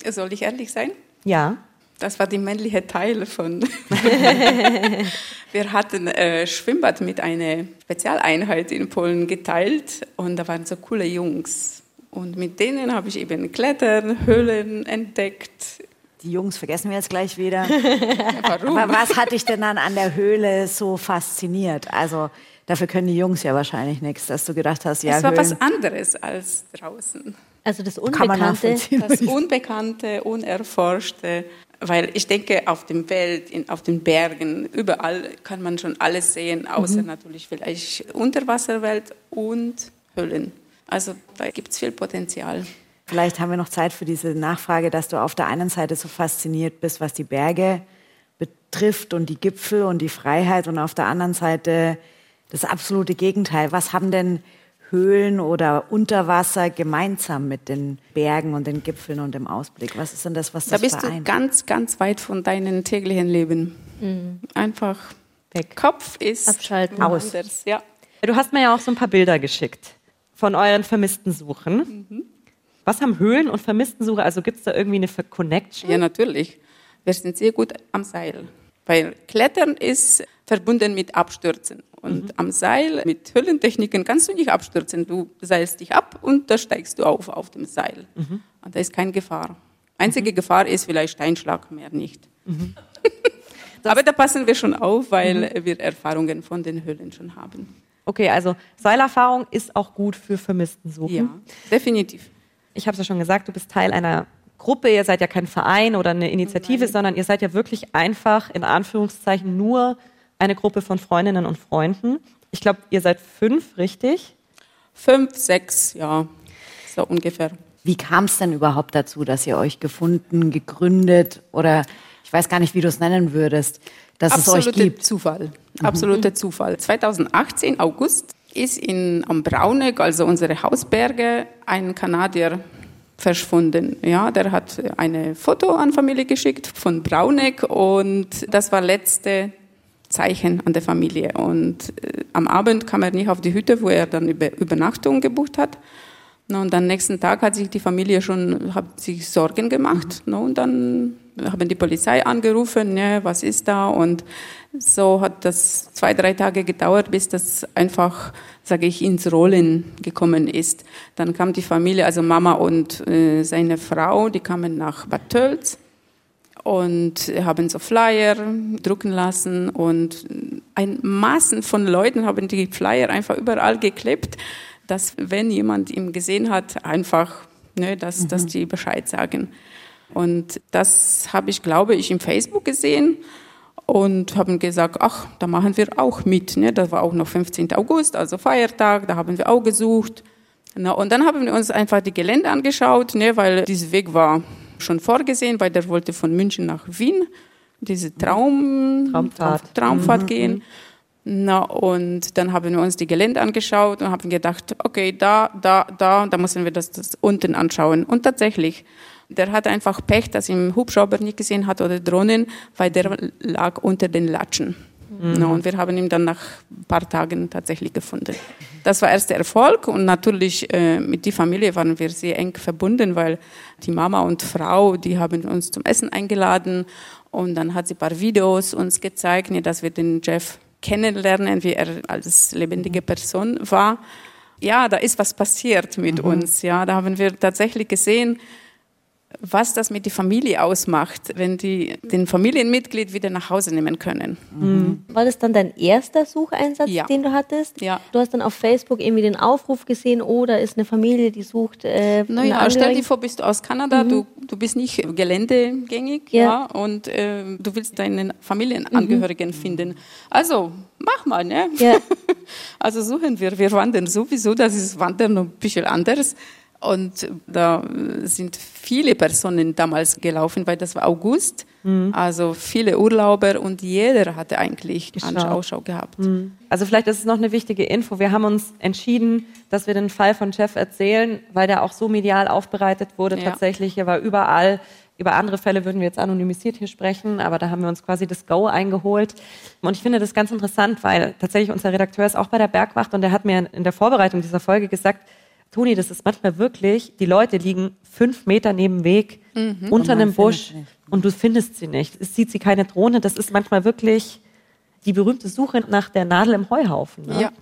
Soll ich ehrlich sein? Ja. Das war die männliche Teil von. wir hatten äh, Schwimmbad mit einer Spezialeinheit in Polen geteilt und da waren so coole Jungs. Und mit denen habe ich eben Klettern, Höhlen entdeckt. Die Jungs vergessen wir jetzt gleich wieder. Warum? Aber was hat dich denn dann an der Höhle so fasziniert? Also dafür können die Jungs ja wahrscheinlich nichts, dass du gedacht hast, ja, es war Höhlen was anderes als draußen. Also das Unbekannte. Das Unbekannte, Unerforschte. Weil ich denke, auf dem Welt, in, auf den Bergen, überall kann man schon alles sehen, außer natürlich vielleicht Unterwasserwelt und Höhlen. Also da gibt es viel Potenzial. Vielleicht haben wir noch Zeit für diese Nachfrage, dass du auf der einen Seite so fasziniert bist, was die Berge betrifft und die Gipfel und die Freiheit und auf der anderen Seite das absolute Gegenteil. Was haben denn Höhlen oder Unterwasser gemeinsam mit den Bergen und den Gipfeln und dem Ausblick? Was ist denn das, was Da das bist du vereint? ganz, ganz weit von deinem täglichen Leben. Einfach weg. Kopf ist Abschalten. woanders. Ja. Du hast mir ja auch so ein paar Bilder geschickt von euren vermissten Suchen. Was haben Höhlen und Vermisstensuche? Also gibt es da irgendwie eine Connection? ja, natürlich. Wir sind sehr gut am Seil. Weil Klettern ist verbunden mit Abstürzen. Und am Seil mit Höhlentechniken kannst du nicht abstürzen. Du seilst dich ab und da steigst du auf auf dem Seil. Und da ist keine Gefahr. Einzige Gefahr ist vielleicht Steinschlag, mehr nicht. Aber da passen wir schon auf, weil wir Erfahrungen von den Höhlen schon haben. Okay, also Seilerfahrung ist auch gut für Vermisstensuchen. Ja, definitiv. Ich habe es ja schon gesagt, du bist Teil einer Gruppe, ihr seid ja kein Verein oder eine Initiative, sondern ihr seid ja wirklich einfach in Anführungszeichen nur eine Gruppe von Freundinnen und Freunden. Ich glaube, ihr seid fünf, richtig? Fünf, sechs, ja, so ungefähr. Wie kam es denn überhaupt dazu, dass ihr euch gefunden, gegründet oder ich weiß gar nicht, wie du es nennen würdest, dass es euch Absoluter gibt? Zufall. Absoluter Zufall. 2018, August, ist in, am Brauneck, also unsere Hausberge, ein Kanadier verschwunden. Ja, der hat eine Foto an Familie geschickt von Brauneck und das war letzte Zeichen an der Familie. Und äh, am Abend kam er nicht auf die Hütte, wo er dann über Übernachtung gebucht hat. Na, und am nächsten Tag hat sich die Familie schon hat sich Sorgen gemacht. Na, und dann haben die Polizei angerufen, ne, was ist da? Und so hat das zwei, drei Tage gedauert, bis das einfach, sage ich, ins Rollen gekommen ist. Dann kam die Familie, also Mama und äh, seine Frau, die kamen nach Bad Tölz und haben so Flyer drucken lassen und ein Massen von Leuten haben die Flyer einfach überall geklebt, dass wenn jemand ihn gesehen hat, einfach, ne, dass, dass die Bescheid sagen. Und das habe ich, glaube ich, im Facebook gesehen und haben gesagt, ach, da machen wir auch mit. Ne? Das war auch noch 15. August, also Feiertag, da haben wir auch gesucht. Na, und dann haben wir uns einfach die Gelände angeschaut, ne, weil dieser Weg war schon vorgesehen, weil der wollte von München nach Wien, diese Traum, Traumfahrt. Traumfahrt gehen. Na, und dann haben wir uns die Gelände angeschaut und haben gedacht, okay, da, da, da, da müssen wir das, das unten anschauen. Und tatsächlich, der hat einfach Pech, dass ihn Hubschrauber nicht gesehen hat oder Drohnen, weil der lag unter den Latschen. Na, und wir haben ihn dann nach ein paar Tagen tatsächlich gefunden. Das war erst der Erfolg und natürlich äh, mit der Familie waren wir sehr eng verbunden, weil die Mama und Frau, die haben uns zum Essen eingeladen und dann hat sie ein paar Videos uns gezeigt, ne, dass wir den Jeff kennenlernen, wie er als lebendige Person war. Ja, da ist was passiert mit uns. Ja, da haben wir tatsächlich gesehen, was das mit der Familie ausmacht, wenn die den Familienmitglied wieder nach Hause nehmen können. War das dann dein erster Sucheinsatz, Ja. den du hattest? Ja. Du hast dann auf Facebook irgendwie den Aufruf gesehen, oh, da ist eine Familie, die sucht äh, Naja, stell dir vor, bist du aus Kanada, du, du bist nicht geländegängig Ja. ja. und äh, du willst deinen Familienangehörigen finden. Also, mach mal, ne? Ja. Also suchen wir. Wir wandern sowieso, das ist Wandern ein bisschen anders. Und da sind viele Personen damals gelaufen, weil das war August. Also viele Urlauber und jeder hatte eigentlich. Ausschau gehabt. Also vielleicht ist es noch eine wichtige Info. Wir haben uns entschieden, dass wir den Fall von Jeff erzählen, weil der auch so medial aufbereitet wurde Ja. tatsächlich. Er war überall. Über andere Fälle würden wir jetzt anonymisiert hier sprechen, aber da haben wir uns quasi das Go eingeholt. Und ich finde das ganz interessant, weil tatsächlich unser Redakteur ist auch bei der Bergwacht und der hat mir in der Vorbereitung dieser Folge gesagt, Toni, das ist manchmal wirklich, die Leute liegen fünf Meter neben dem Weg, unter Und man einem Busch und du findest sie nicht. Es sieht sie keine Drohne. Das ist manchmal wirklich die berühmte Suche nach der Nadel im Heuhaufen. Ne? Ja.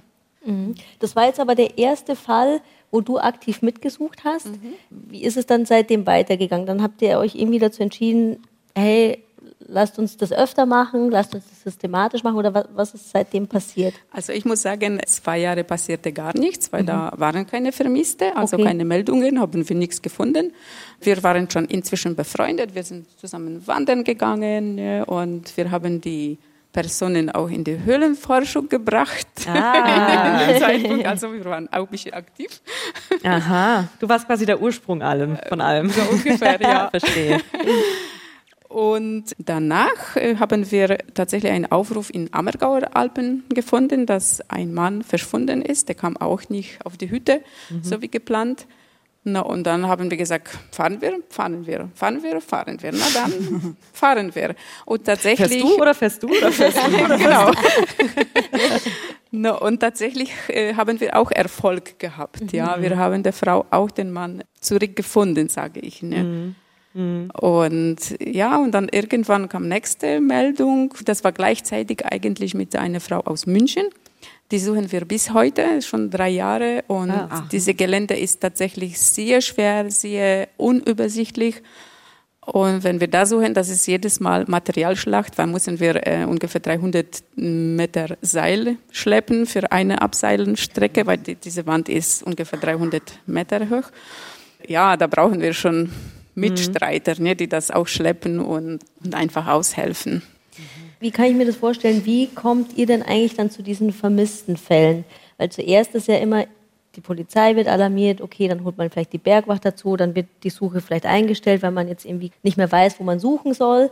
Das war jetzt aber der erste Fall, wo du aktiv mitgesucht hast. Wie ist es dann seitdem weitergegangen? Dann habt ihr euch irgendwie dazu entschieden, hey, lasst uns das öfter machen, lasst uns das systematisch machen oder was, was ist seitdem passiert? Also ich muss sagen, zwei Jahre passierte gar nichts, weil mhm. da waren keine Vermisste, also okay. keine Meldungen, haben wir nichts gefunden. Wir waren schon inzwischen befreundet, wir sind zusammen wandern gegangen ja, und wir haben die Personen auch in die Höhlenforschung gebracht. Ah. Zeitpunkt. Also wir waren auch ein bisschen aktiv. Aha, du warst quasi der Ursprung allem, von allem. So ungefähr, ja. Verstehe. Und danach äh, haben wir tatsächlich einen Aufruf in Ammergauer Alpen gefunden, dass ein Mann verschwunden ist. Der kam auch nicht auf die Hütte, mhm. so wie geplant. Na, und dann haben wir gesagt, fahren wir, fahren wir, fahren wir, fahren wir. Na dann fahren wir. Und tatsächlich. Fährst du oder fährst du oder fährst du? Oder genau. no, und tatsächlich äh, haben wir auch Erfolg gehabt. Mhm. Ja, wir haben der Frau auch den Mann zurückgefunden, sage ich. Ne? Mhm. Mhm. Und ja, und dann irgendwann kam nächste Meldung. Das war gleichzeitig eigentlich mit einer Frau aus München. Die suchen wir bis heute, schon drei Jahre. Und ah, diese Gelände ist tatsächlich sehr schwer, sehr unübersichtlich. Und wenn wir da suchen, das ist jedes Mal Materialschlacht, weil müssen wir äh, ungefähr 300 Meter Seil schleppen für eine Abseilenstrecke, weil die, diese Wand ist ungefähr 300 Meter hoch. Ja, da brauchen wir schon Mitstreiter, mhm. ne, die das auch schleppen und, und einfach aushelfen. Wie kann ich mir das vorstellen? Wie kommt ihr denn eigentlich dann zu diesen vermissten Fällen? Weil zuerst ist ja immer, die Polizei wird alarmiert, okay, dann holt man vielleicht die Bergwacht dazu, dann wird die Suche vielleicht eingestellt, weil man jetzt irgendwie nicht mehr weiß, wo man suchen soll.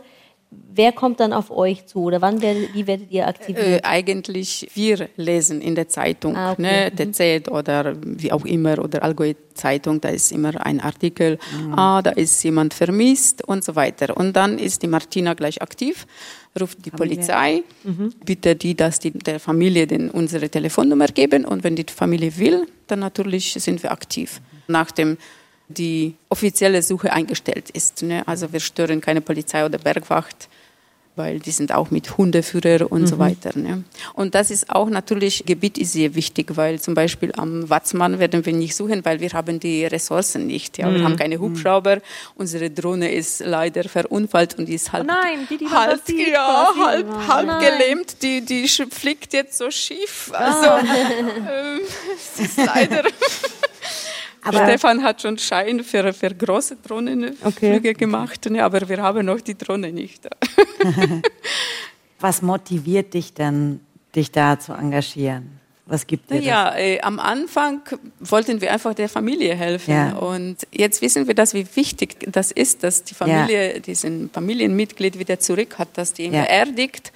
Wer kommt dann auf euch zu oder wann werdet, wie werdet ihr aktiviert? Äh, eigentlich wir lesen in der Zeitung, ah, okay. ne, der Z oder wie auch immer oder Allgäu Zeitung, da ist immer ein Artikel, mhm. ah, da ist jemand vermisst und so weiter. Und dann ist die Martina gleich aktiv, ruft die Familie. Polizei, mhm. bittet die, dass die der Familie den, unsere Telefonnummer geben und wenn die Familie will, dann natürlich sind wir aktiv. Mhm. Nach dem die offizielle Suche eingestellt ist. Ne? Also wir stören keine Polizei oder Bergwacht, weil die sind auch mit Hundeführer und mhm. so weiter. Ne? Und das ist auch natürlich, Gebiet ist sehr wichtig, weil zum Beispiel am Watzmann werden wir nicht suchen, weil wir haben die Ressourcen nicht. Ja? Wir haben mhm. keine Hubschrauber, unsere Drohne ist leider verunfallt und die ist halb, oh nein, die, die halb, ja, halb, oh halb gelähmt, die, die fliegt jetzt so schief. Also, oh. äh, es ist leider... Aber Stefan hat schon Schein für, für große Drohnenflüge okay. gemacht, ne, aber wir haben noch die Drohne nicht. Was motiviert dich denn, dich da zu engagieren? Was gibt dir ja? Äh, am Anfang wollten wir einfach der Familie helfen. Ja. Und jetzt wissen wir, dass, wie wichtig das ist, dass die Familie ja. diesen Familienmitglied wieder zurück hat, dass die ihn ja. beerdigt.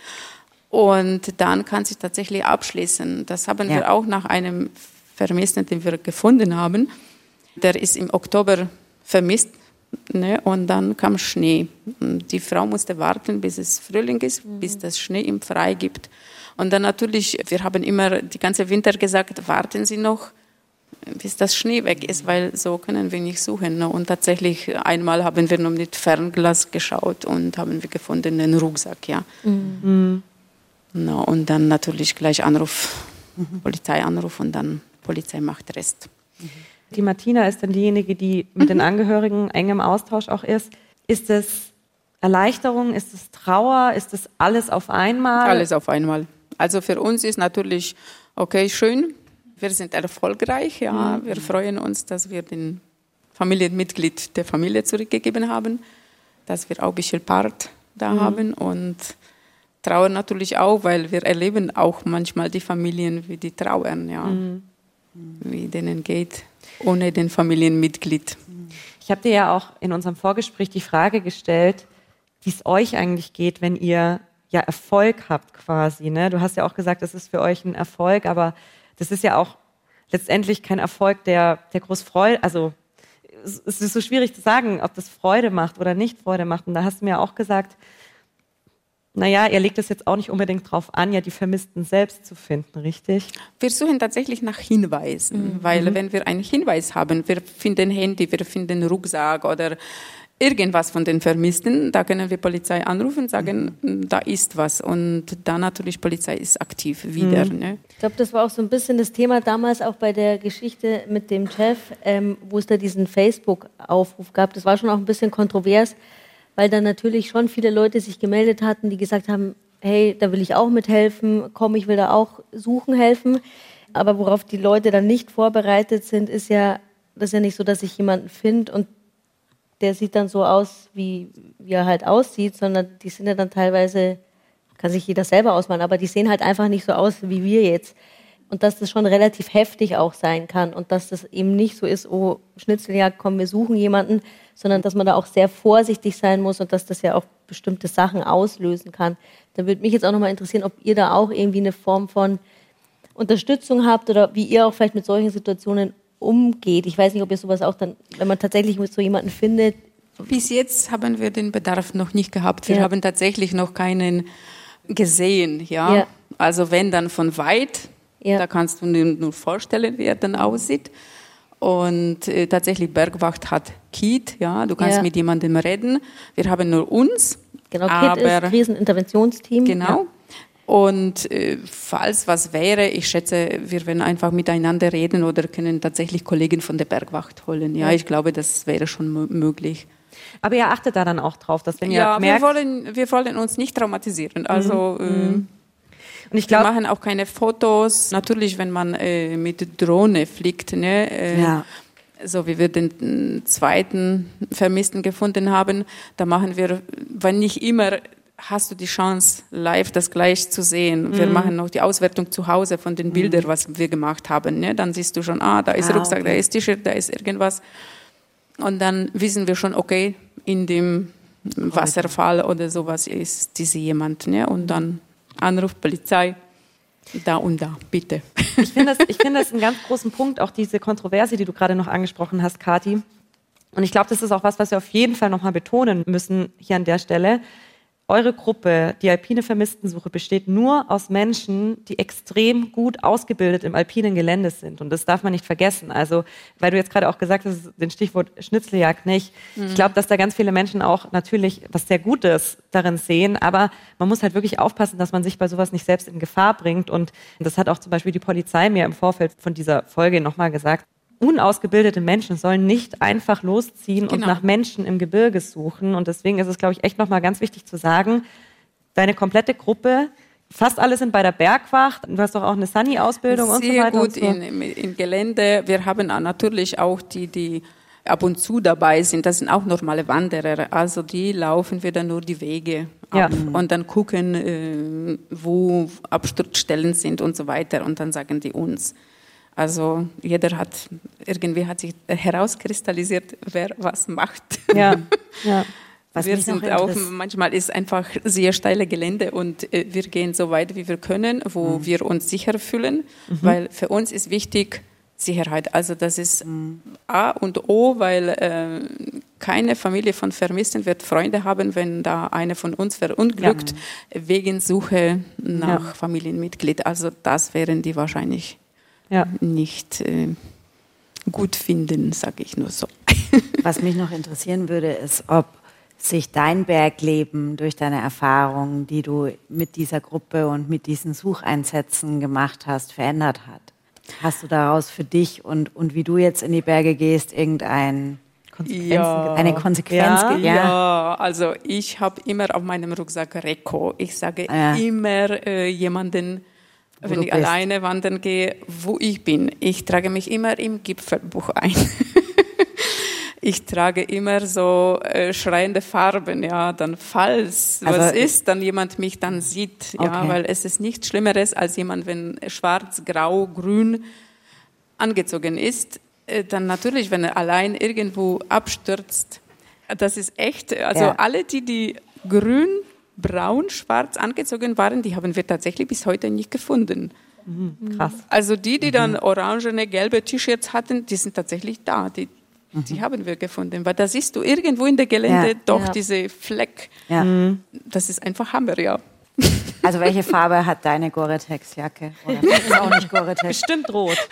Und dann kann sich tatsächlich abschließen. Das haben wir auch nach einem Vermissten, den wir gefunden haben der ist im Oktober vermisst ne? und dann kam Schnee. Und die Frau musste warten, bis es Frühling ist, mhm. bis das Schnee im Frei gibt. Und dann natürlich, wir haben immer die ganze Winter gesagt, warten Sie noch, bis das Schnee weg ist, weil so können wir nicht suchen. Ne? Und tatsächlich einmal haben wir nur mit Fernglas geschaut und haben wir gefunden den Rucksack, ja. Mhm. No, und dann natürlich gleich Anruf, mhm. Polizeianruf und dann Polizei macht Rest. Mhm. Die Martina ist dann diejenige, die mit mhm. den Angehörigen eng im Austausch auch ist. Ist es Erleichterung? Ist es Trauer? Ist es alles auf einmal? Alles auf einmal. Also für uns ist natürlich, okay, schön, wir sind erfolgreich, ja, mhm. wir freuen uns, dass wir den Familienmitglied der Familie zurückgegeben haben, dass wir auch ein bisschen Part da mhm. haben und trauern natürlich auch, weil wir erleben auch manchmal die Familien, wie die trauern, ja, mhm. wie denen geht ohne den Familienmitglied. Ich habe dir ja auch in unserem Vorgespräch die Frage gestellt, wie es euch eigentlich geht, wenn ihr ja Erfolg habt quasi. Ne? Du hast ja auch gesagt, das ist für euch ein Erfolg, aber das ist ja auch letztendlich kein Erfolg, der, der groß Freude, also es ist so schwierig zu sagen, ob das Freude macht oder nicht Freude macht. Und da hast du mir auch gesagt, naja, ihr legt es jetzt auch nicht unbedingt drauf an, ja die Vermissten selbst zu finden, richtig? Wir suchen tatsächlich nach Hinweisen, mhm. weil mhm. wenn wir einen Hinweis haben, wir finden Handy, wir finden Rucksack oder irgendwas von den Vermissten, da können wir Polizei anrufen, sagen, da ist was. Und dann natürlich Polizei ist aktiv wieder. Ne? Ich glaube, das war auch so ein bisschen das Thema damals auch bei der Geschichte mit dem Chef, ähm, wo es da diesen Facebook-Aufruf gab. Das war schon auch ein bisschen kontrovers, weil dann natürlich schon viele Leute sich gemeldet hatten, die gesagt haben, hey, da will ich auch mithelfen, komm, ich will da auch suchen helfen. Aber worauf die Leute dann nicht vorbereitet sind, ist ja, das ist ja nicht so, dass ich jemanden finde und der sieht dann so aus, wie, wie er halt aussieht, sondern die sind ja dann teilweise, kann sich jeder selber ausmalen, aber die sehen halt einfach nicht so aus wie wir jetzt. Und dass das schon relativ heftig auch sein kann und dass das eben nicht so ist, oh, Schnitzeljagd, komm, wir suchen jemanden, sondern dass man da auch sehr vorsichtig sein muss und dass das ja auch bestimmte Sachen auslösen kann. Da würde mich jetzt auch nochmal interessieren, ob ihr da auch irgendwie eine Form von Unterstützung habt oder wie ihr auch vielleicht mit solchen Situationen umgeht. Ich weiß nicht, ob ihr sowas auch dann, wenn man tatsächlich so jemanden findet. Bis jetzt haben wir den Bedarf noch nicht gehabt. Wir Ja. haben tatsächlich noch keinen gesehen. Ja? Ja. Also wenn dann von weit, Ja. da kannst du dir nur vorstellen, wie er dann aussieht. Und äh, tatsächlich Bergwacht hat Kit, ja, du kannst Ja. mit jemandem reden. Wir haben nur uns. Genau, KIT aber ist Kriseninterventionsteam. Genau. Und äh, falls was wäre, ich schätze, wir werden einfach miteinander reden oder können tatsächlich Kollegen von der Bergwacht holen. Ja, ich glaube, das wäre schon mö- möglich. Aber ihr achtet da dann auch drauf, dass wenn ihr Ja, wir merkt, wollen, wir wollen uns nicht traumatisieren. Also äh, und ich wir glaube, machen auch keine Fotos. Natürlich, wenn man äh, mit Drohne fliegt, ne, äh, Ja. so wie wir den zweiten Vermissten gefunden haben, da machen wir, wenn nicht immer hast du die Chance, live das gleich zu sehen. Wir machen noch die Auswertung zu Hause von den Bildern, was wir gemacht haben. Ne? Dann siehst du schon, ah, da ist Ah, Rucksack, okay. da ist T-Shirt, da ist irgendwas. Und dann wissen wir schon, okay, in dem Wasserfall oder sowas ist diese jemand. Ne? Und dann Anruf Polizei, da und da, bitte. ich finde das, ich finde das einen ganz großen Punkt, auch diese Kontroverse, die du gerade noch angesprochen hast, Kati. Und ich glaube, das ist auch was, was wir auf jeden Fall nochmal betonen müssen hier an der Stelle. Eure Gruppe, die alpine Vermisstensuche, besteht nur aus Menschen, die extrem gut ausgebildet im alpinen Gelände sind. Und das darf man nicht vergessen. Also, weil du jetzt gerade auch gesagt hast, den Stichwort Schnitzeljagd nicht. Ich glaube, dass da ganz viele Menschen auch natürlich was sehr Gutes darin sehen. Aber man muss halt wirklich aufpassen, dass man sich bei sowas nicht selbst in Gefahr bringt. Und das hat auch zum Beispiel die Polizei mir im Vorfeld von dieser Folge nochmal gesagt. Unausgebildete Menschen sollen nicht einfach losziehen und Genau. nach Menschen im Gebirge suchen. Und deswegen ist es, glaube ich, echt nochmal ganz wichtig zu sagen, deine komplette Gruppe, fast alle sind bei der Bergwacht. Du hast doch auch eine Sunny-Ausbildung und so Sehr weiter. gut und so. in, im Gelände. Wir haben natürlich auch die, die ab und zu dabei sind. Das sind auch normale Wanderer. Also die laufen wir dann nur die Wege Ja. ab und dann gucken, äh, wo Absturzstellen sind und so weiter. Und dann sagen die uns. Also jeder hat, irgendwie hat sich herauskristallisiert, wer was macht. Ja, ja. Was wir sind auch, manchmal ist einfach sehr steile Gelände und äh, wir gehen so weit, wie wir können, wo wir uns sicher fühlen, weil für uns ist wichtig Sicherheit. Also das ist A und O, weil äh, keine Familie von Vermissten wird Freunde haben, wenn da einer von uns verunglückt wegen Suche nach Ja. Familienmitglied. Also das wären die wahrscheinlich ja. nicht äh, gut finden, sage ich nur so. Was mich noch interessieren würde, ist, ob sich dein Bergleben durch deine Erfahrungen, die du mit dieser Gruppe und mit diesen Sucheinsätzen gemacht hast, verändert hat. Hast du daraus für dich und, und wie du jetzt in die Berge gehst, irgendein Ja. eine Konsequenz? Ja. Ja, also ich habe immer auf meinem Rucksack Reko. Ich sage Ja. immer äh, jemanden, wenn ich bist. alleine wandern gehe, wo ich bin. Ich trage mich immer im Gipfelbuch ein. ich trage immer so äh, schreiende Farben, ja, dann falls Also, was ist, dann jemand mich dann sieht, ja, Okay. weil es ist nichts Schlimmeres als jemand, wenn schwarz, grau, grün angezogen ist, äh, dann natürlich, wenn er allein irgendwo abstürzt, das ist echt, also Ja. alle, die die grün, braun, schwarz angezogen waren, die haben wir tatsächlich bis heute nicht gefunden. Krass. Also die, die dann Mhm. orangene, gelbe T-Shirts hatten, die sind tatsächlich da. Die, die haben wir gefunden. Weil da siehst du irgendwo in der Gelände Mhm. Ja. doch Ja. diese Fleck. Ja. Das ist einfach Hammer, ja. Also welche Farbe hat deine Gore-Tex-Jacke? Oder ist auch nicht Gore-Tex? Bestimmt rot.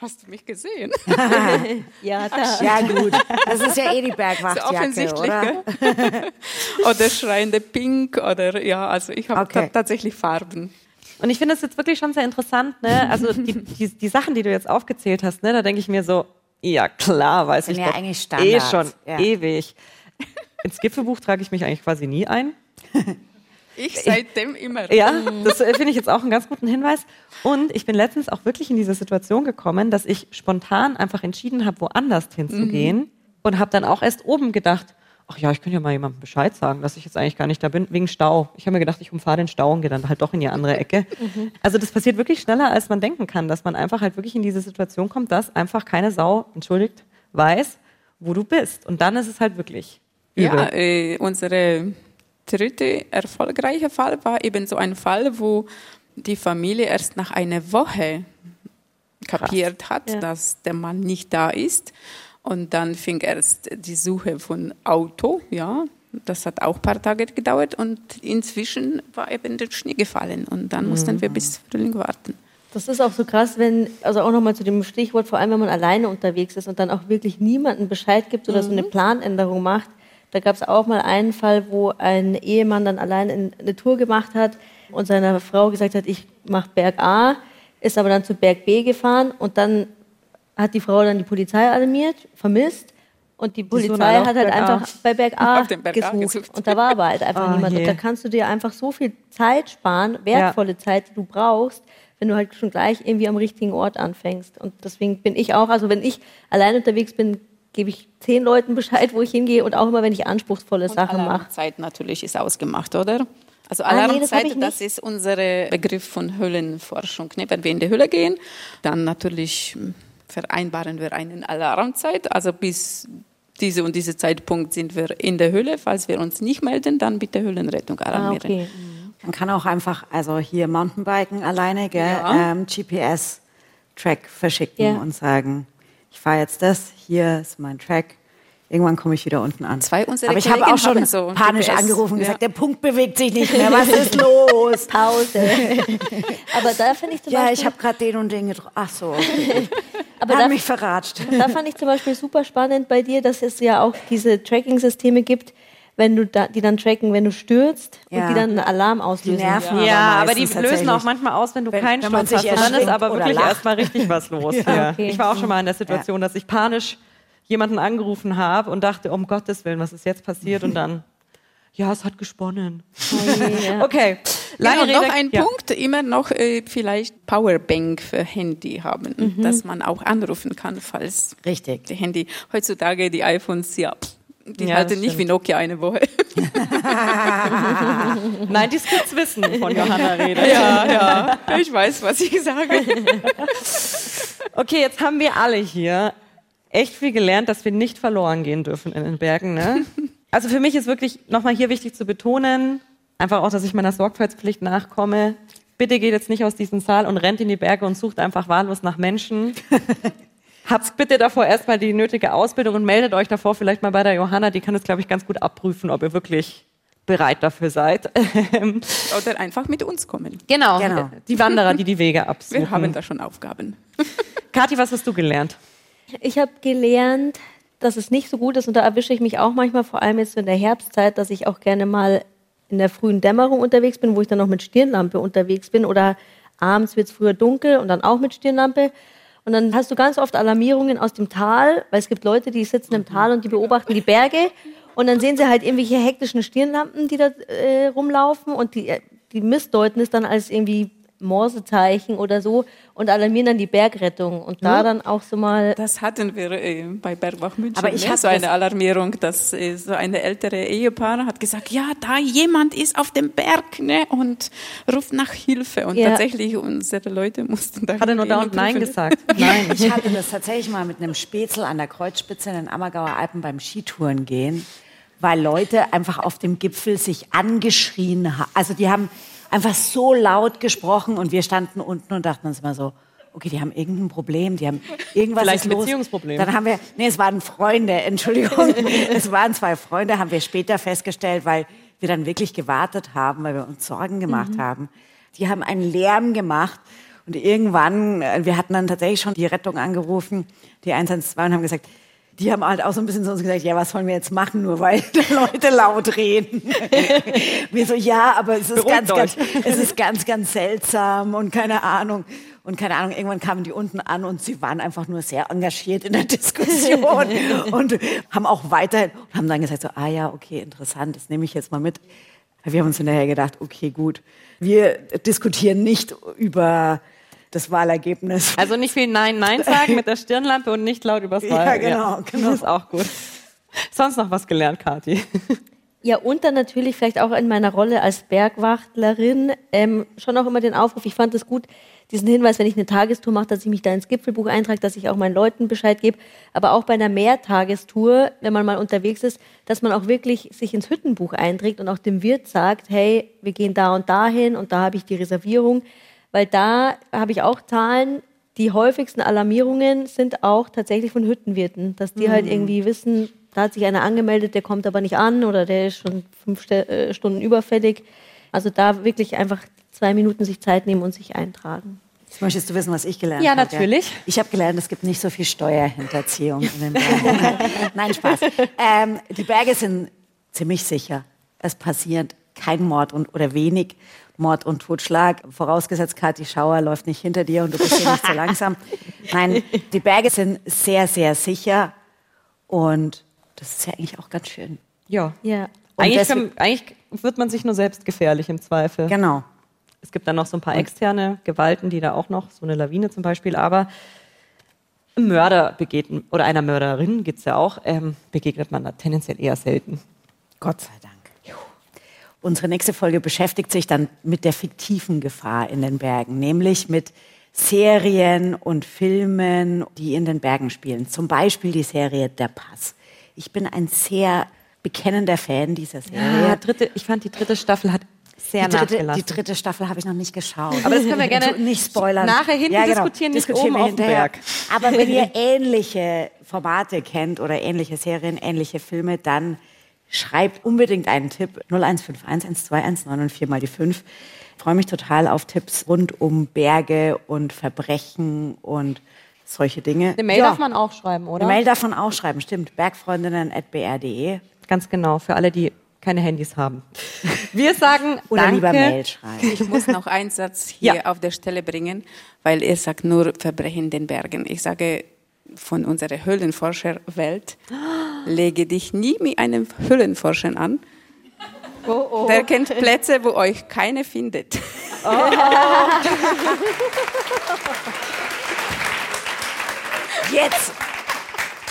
Hast du mich gesehen? Ja, da. Ja, gut. Das ist ja eh die So Bergwachtjacke, offensichtlich. oder? oder schreiende Pink oder ja, also ich habe Okay. tatsächlich Farben. Und ich finde es jetzt wirklich schon sehr interessant, ne? Also die, die, die Sachen, die du jetzt aufgezählt hast, ne, da denke ich mir so, ja klar, weiß Sind ich ja doch eigentlich eh Standards, schon ja. ewig. Ins Gipfelbuch trage ich mich eigentlich quasi nie ein. Ich seitdem immer. Ja, das äh, finde ich jetzt auch einen ganz guten Hinweis. Und ich bin letztens auch wirklich in diese Situation gekommen, dass ich spontan einfach entschieden habe, woanders hinzugehen und habe dann auch erst oben gedacht, ach ja, ich könnte ja mal jemandem Bescheid sagen, dass ich jetzt eigentlich gar nicht da bin, wegen Stau. Ich habe mir gedacht, ich umfahre den Stau und gehe dann halt doch in die andere Ecke. Also das passiert wirklich schneller, als man denken kann, dass man einfach halt wirklich in diese Situation kommt, dass einfach keine Sau, entschuldigt, weiß, wo du bist. Und dann ist es halt wirklich übel. Ja, äh, unsere dritte erfolgreiche Fall war eben so ein Fall, wo die Familie erst nach einer Woche kapiert hat, Ja. dass der Mann nicht da ist. Und dann fing erst die Suche von Auto, ja. Das hat auch ein paar Tage gedauert und inzwischen war eben der Schnee gefallen und dann mussten wir bis Frühling warten. Das ist auch so krass, wenn, also auch nochmal zu dem Stichwort, vor allem wenn man alleine unterwegs ist und dann auch wirklich niemanden Bescheid gibt oder so eine Planänderung macht. Da gab es auch mal einen Fall, wo ein Ehemann dann allein in- eine Tour gemacht hat und seiner Frau gesagt hat, ich mache Berg A, ist aber dann zu Berg B gefahren und dann hat die Frau dann die Polizei alarmiert, vermisst und die Polizei hat halt Berg A. einfach bei Berg A, Berg A gesucht. gesucht. Und da war aber halt einfach Ah, niemand. je. Und da kannst du dir einfach so viel Zeit sparen, wertvolle Zeit, die du brauchst, wenn du halt schon gleich irgendwie am richtigen Ort anfängst. Und deswegen bin ich auch, also wenn ich allein unterwegs bin, gebe ich zehn Leuten Bescheid, wo ich hingehe und auch immer, wenn ich anspruchsvolle Sachen mache. Alarmzeit natürlich ist ausgemacht, oder? Also Ah, nee, das Alarmzeit, das, ist unser Begriff von Höhlenforschung. Ne? Wenn wir in die Höhle gehen, dann natürlich hm, vereinbaren wir eine Alarmzeit. Also bis diese und diese Zeitpunkt sind wir in der Höhle. Falls wir uns nicht melden, dann bitte Höhlenrettung Ah, alarmieren. okay. Man kann auch einfach, also hier Mountainbiken alleine, gell, Ja. ähm, GPS-Track verschicken Ja. und sagen, ich fahre jetzt das, hier ist mein Track. Irgendwann komme ich wieder unten an. Zwei unserer Aber ich habe auch schon so panisch GPS, angerufen und ja. gesagt, der Punkt bewegt sich nicht mehr. Was ist los? Pause. aber da finde ich zum ja, Beispiel, ich habe gerade den und den getroffen. Ach so, okay. aber Hat da, mich verratscht. da fand ich zum Beispiel super spannend bei dir, dass es ja auch diese Tracking-Systeme gibt, wenn du da, die dann tracken, wenn du stürzt Ja. und die dann einen Alarm Die auslösen. nerven Ja, aber aber die lösen auch manchmal aus, wenn du Wenn- keinen wenn Sturz hast. Und dann ist aber wirklich erstmal richtig was los. ja. okay. Ich war auch schon mal in der Situation, dass ich panisch jemanden angerufen habe und dachte, um Gottes Willen, was ist jetzt passiert? Und dann, ja, es hat gesponnen. Ja. Okay, lange Genau, Rede. noch ein ja. Punkt, immer noch äh, vielleicht Powerbank für Handy haben, Mhm. dass man auch anrufen kann, falls Richtig. die Handy, heutzutage die iPhones, ja, pff, die Ja, halten das nicht wie. Nokia eine Woche. Nein, die Kids wissen, von Johanna redet. ja, ja, ich weiß, was ich sage. Okay, jetzt haben wir alle hier echt viel gelernt, dass wir nicht verloren gehen dürfen in den Bergen. Ne? Also für mich ist wirklich nochmal hier wichtig zu betonen, einfach auch, dass ich meiner Sorgfaltspflicht nachkomme. Bitte geht jetzt nicht aus diesem Saal und rennt in die Berge und sucht einfach wahllos nach Menschen. Habt bitte davor erstmal die nötige Ausbildung und meldet euch davor vielleicht mal bei der Johanna. Die kann es, glaube ich, ganz gut abprüfen, ob ihr wirklich bereit dafür seid. Oder einfach mit uns kommen. genau. Genau. Die Wanderer, die die Wege absuchen. Wir haben da schon Aufgaben. Kathi, was hast du gelernt? Ich habe gelernt, dass es nicht so gut ist und da erwische ich mich auch manchmal, vor allem jetzt so in der Herbstzeit, dass ich auch gerne mal in der frühen Dämmerung unterwegs bin, wo ich dann noch mit Stirnlampe unterwegs bin oder abends wird es früher dunkel und dann auch mit Stirnlampe. Und dann hast du ganz oft Alarmierungen aus dem Tal, weil es gibt Leute, die sitzen im Tal und die beobachten die Berge. Und dann sehen sie halt irgendwelche hektischen Stirnlampen, die da äh, rumlaufen. Und die, äh, die missdeuten es dann als irgendwie Morsezeichen oder so und alarmieren dann die Bergrettung. Und da dann auch so mal Das hatten wir äh, bei Bergbach München. Aber ich ne? hab so eine Alarmierung, dass äh, so eine ältere Ehepaar hat gesagt, ja, da jemand ist auf dem Berg ne? und ruft nach Hilfe. Und Ja. tatsächlich unsere Leute mussten da Hat er nur da und Nein gesagt? Nein. Ich hatte das tatsächlich mal mit einem Spätzle an der Kreuzspitze in den Ammergauer Alpen beim Skitouren gehen, weil Leute einfach auf dem Gipfel sich angeschrien haben. Also die haben einfach so laut gesprochen und wir standen unten und dachten uns immer so, okay, die haben irgendein Problem, die haben irgendwas Vielleicht ist ein los. Beziehungsproblem. Dann haben wir, nee, es waren Freunde, Entschuldigung, es waren zwei Freunde, haben wir später festgestellt, weil wir dann wirklich gewartet haben, weil wir uns Sorgen gemacht haben. Die haben einen Lärm gemacht Und irgendwann, äh, wir hatten dann tatsächlich schon die Rettung angerufen, die 112 und haben gesagt, die haben halt auch so ein bisschen zu uns gesagt, ja, was wollen wir jetzt machen, nur weil Leute laut reden. wir so, ja, aber es ist ganz, ganz, es ist ganz, ganz seltsam und keine Ahnung. Und keine Ahnung, irgendwann kamen die unten an und sie waren einfach nur sehr engagiert in der Diskussion und haben auch weiterhin, und haben dann gesagt so, ah ja, okay, interessant, das nehme ich jetzt mal mit. Wir haben uns hinterher gedacht, okay, gut, wir diskutieren nicht über das Wahlergebnis. Also nicht viel Nein, Nein sagen mit der Stirnlampe und nicht laut übers Wahl. Ja, genau, ja. genau. Das ist auch gut. Sonst noch was gelernt, Kathi? Ja, und dann natürlich vielleicht auch in meiner Rolle als Bergwachtlerin ähm, schon auch immer den Aufruf. Ich fand es gut, diesen Hinweis, wenn ich eine Tagestour mache, dass ich mich da ins Gipfelbuch eintrage, dass ich auch meinen Leuten Bescheid gebe. Aber auch bei einer Mehrtagestour, wenn man mal unterwegs ist, dass man auch wirklich sich ins Hüttenbuch einträgt und auch dem Wirt sagt, hey, wir gehen da und dahin und da habe ich die Reservierung weil da habe ich auch Zahlen, die häufigsten Alarmierungen sind auch tatsächlich von Hüttenwirten, dass die halt mhm. halt irgendwie wissen, da hat sich einer angemeldet, der kommt aber nicht an oder der ist schon fünf äh, Stunden überfällig. Also da wirklich einfach zwei Minuten sich Zeit nehmen und sich eintragen. Jetzt möchtest du wissen, was ich gelernt habe? Ja, natürlich. Ich habe gelernt, es gibt nicht so viel Steuerhinterziehung in den Bergen. Nein, Spaß. Ähm, die Berge sind ziemlich sicher. Es passiert kein Mord und, oder wenig. Mord und Totschlag. Vorausgesetzt, Kathi Schauer läuft nicht hinter dir und du bist hier nicht zu langsam. Nein, die Berge sind sehr, sehr sicher und das ist ja eigentlich auch ganz schön. Ja. ja. Eigentlich, kann, eigentlich wird man sich nur selbst gefährlich im Zweifel. Genau. Es gibt dann noch so ein paar externe Gewalten, die da auch noch, so eine Lawine zum Beispiel, aber Mörder begegnen, oder einer Mörderin gibt es ja auch, ähm, begegnet man da tendenziell eher selten. Gott sei Dank. Unsere nächste Folge beschäftigt sich dann mit der fiktiven Gefahr in den Bergen, nämlich mit Serien und Filmen, die in den Bergen spielen. Zum Beispiel die Serie Der Pass. Ich bin ein sehr bekennender Fan dieser Serie. Ja, dritte, ich fand die dritte Staffel hat sehr die dritte, die dritte Staffel habe ich noch nicht geschaut. Aber das können wir gerne nicht spoilern. Nachher hin ja, genau. diskutieren, nicht diskutieren oben auf dem Berg. Aber wenn ihr ähnliche Formate kennt oder ähnliche Serien, ähnliche Filme, dann schreibt unbedingt einen Tipp 0151 121 9 und 4 mal die 5. Ich freue mich total auf Tipps rund um Berge und Verbrechen und solche Dinge. Eine Mail ja. darf man auch schreiben, oder? Eine Mail darf man auch schreiben, stimmt. Bergfreundinnen.br.de. Ganz genau, für alle, die keine Handys haben. Wir sagen Oder danke. lieber Mail schreiben. Ich muss noch einen Satz hier ja. auf der Stelle bringen, weil ihr sagt nur Verbrechen in den Bergen. Ich sage von unserer Höhlenforscherwelt. Lege dich nie mit einem Höhlenforscher an. Oh, oh. Der kennt Plätze, wo euch keine findet. Oh. Jetzt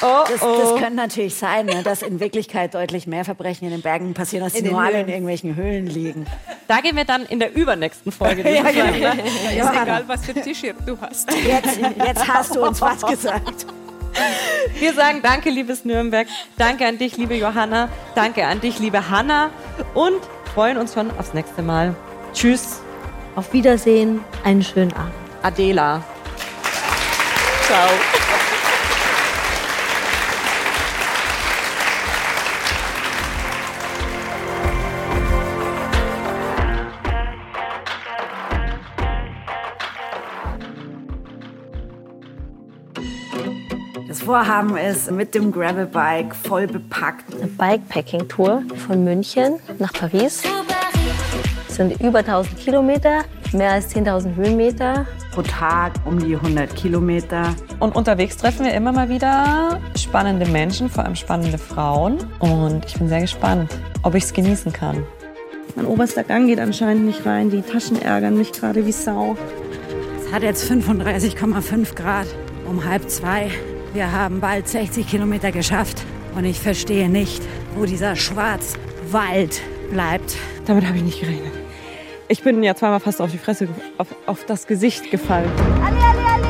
Oh, das, das oh. könnte natürlich sein, ne, dass in Wirklichkeit deutlich mehr Verbrechen in den Bergen passieren, als die nur alle in irgendwelchen Höhlen liegen. Da gehen wir dann in der übernächsten Folge. ja, ja, ja. ja, ist egal, was für T-Shirt du hast. Jetzt, jetzt hast du uns was gesagt. Wir sagen danke, liebes Nürnberg. Danke an dich, liebe Johanna. Danke an dich, liebe Hanna. Und freuen uns schon aufs nächste Mal. Tschüss. Auf Wiedersehen. Einen schönen Abend. Adela. Ciao. Vorhaben ist, mit dem Gravelbike voll bepackt. Eine Bikepacking-Tour von München nach Paris. Das sind über 1000 Kilometer, mehr als 10.000 Höhenmeter. Pro Tag um die 100 Kilometer. Und unterwegs treffen wir immer mal wieder spannende Menschen, vor allem spannende Frauen. Und ich bin sehr gespannt, ob ich es genießen kann. Mein oberster Gang geht anscheinend nicht rein. Die Taschen ärgern mich gerade wie Sau. Es hat jetzt 35,5 Grad um halb zwei. Wir haben bald 60 Kilometer geschafft und ich verstehe nicht, wo dieser Schwarzwald bleibt. Damit habe ich nicht gerechnet. Ich bin ja zweimal fast auf die Fresse, auf, auf das Gesicht gefallen. Ali, Ali, Ali!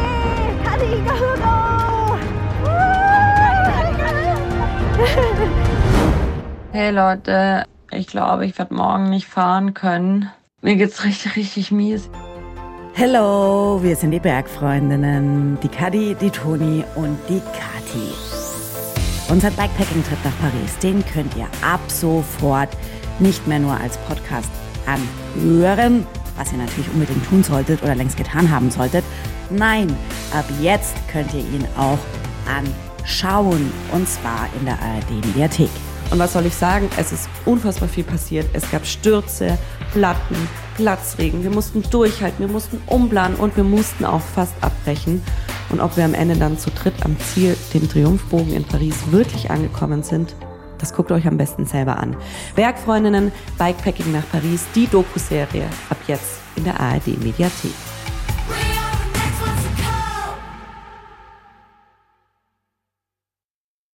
Hey Leute, ich glaube, ich werde morgen nicht fahren können. Mir geht's richtig, richtig mies. Hallo, wir sind die Bergfreundinnen, die Kadi, die Toni und die Kati. Unser Bikepacking-Trip nach Paris, den könnt ihr ab sofort nicht mehr nur als Podcast anhören, was ihr natürlich unbedingt tun solltet oder längst getan haben solltet. Nein, ab jetzt könnt ihr ihn auch anschauen und zwar in der ARD Mediathek. Und was soll ich sagen? Es ist unfassbar viel passiert. Es gab Stürze, Platten, Platzregen. Wir mussten durchhalten, wir mussten umplanen und wir mussten auch fast abbrechen. Und ob wir am Ende dann zu dritt am Ziel, dem Triumphbogen in Paris, wirklich angekommen sind, das guckt euch am besten selber an. Bergfreundinnen, Bikepacking nach Paris, die Doku-Serie ab jetzt in der ARD Mediathek.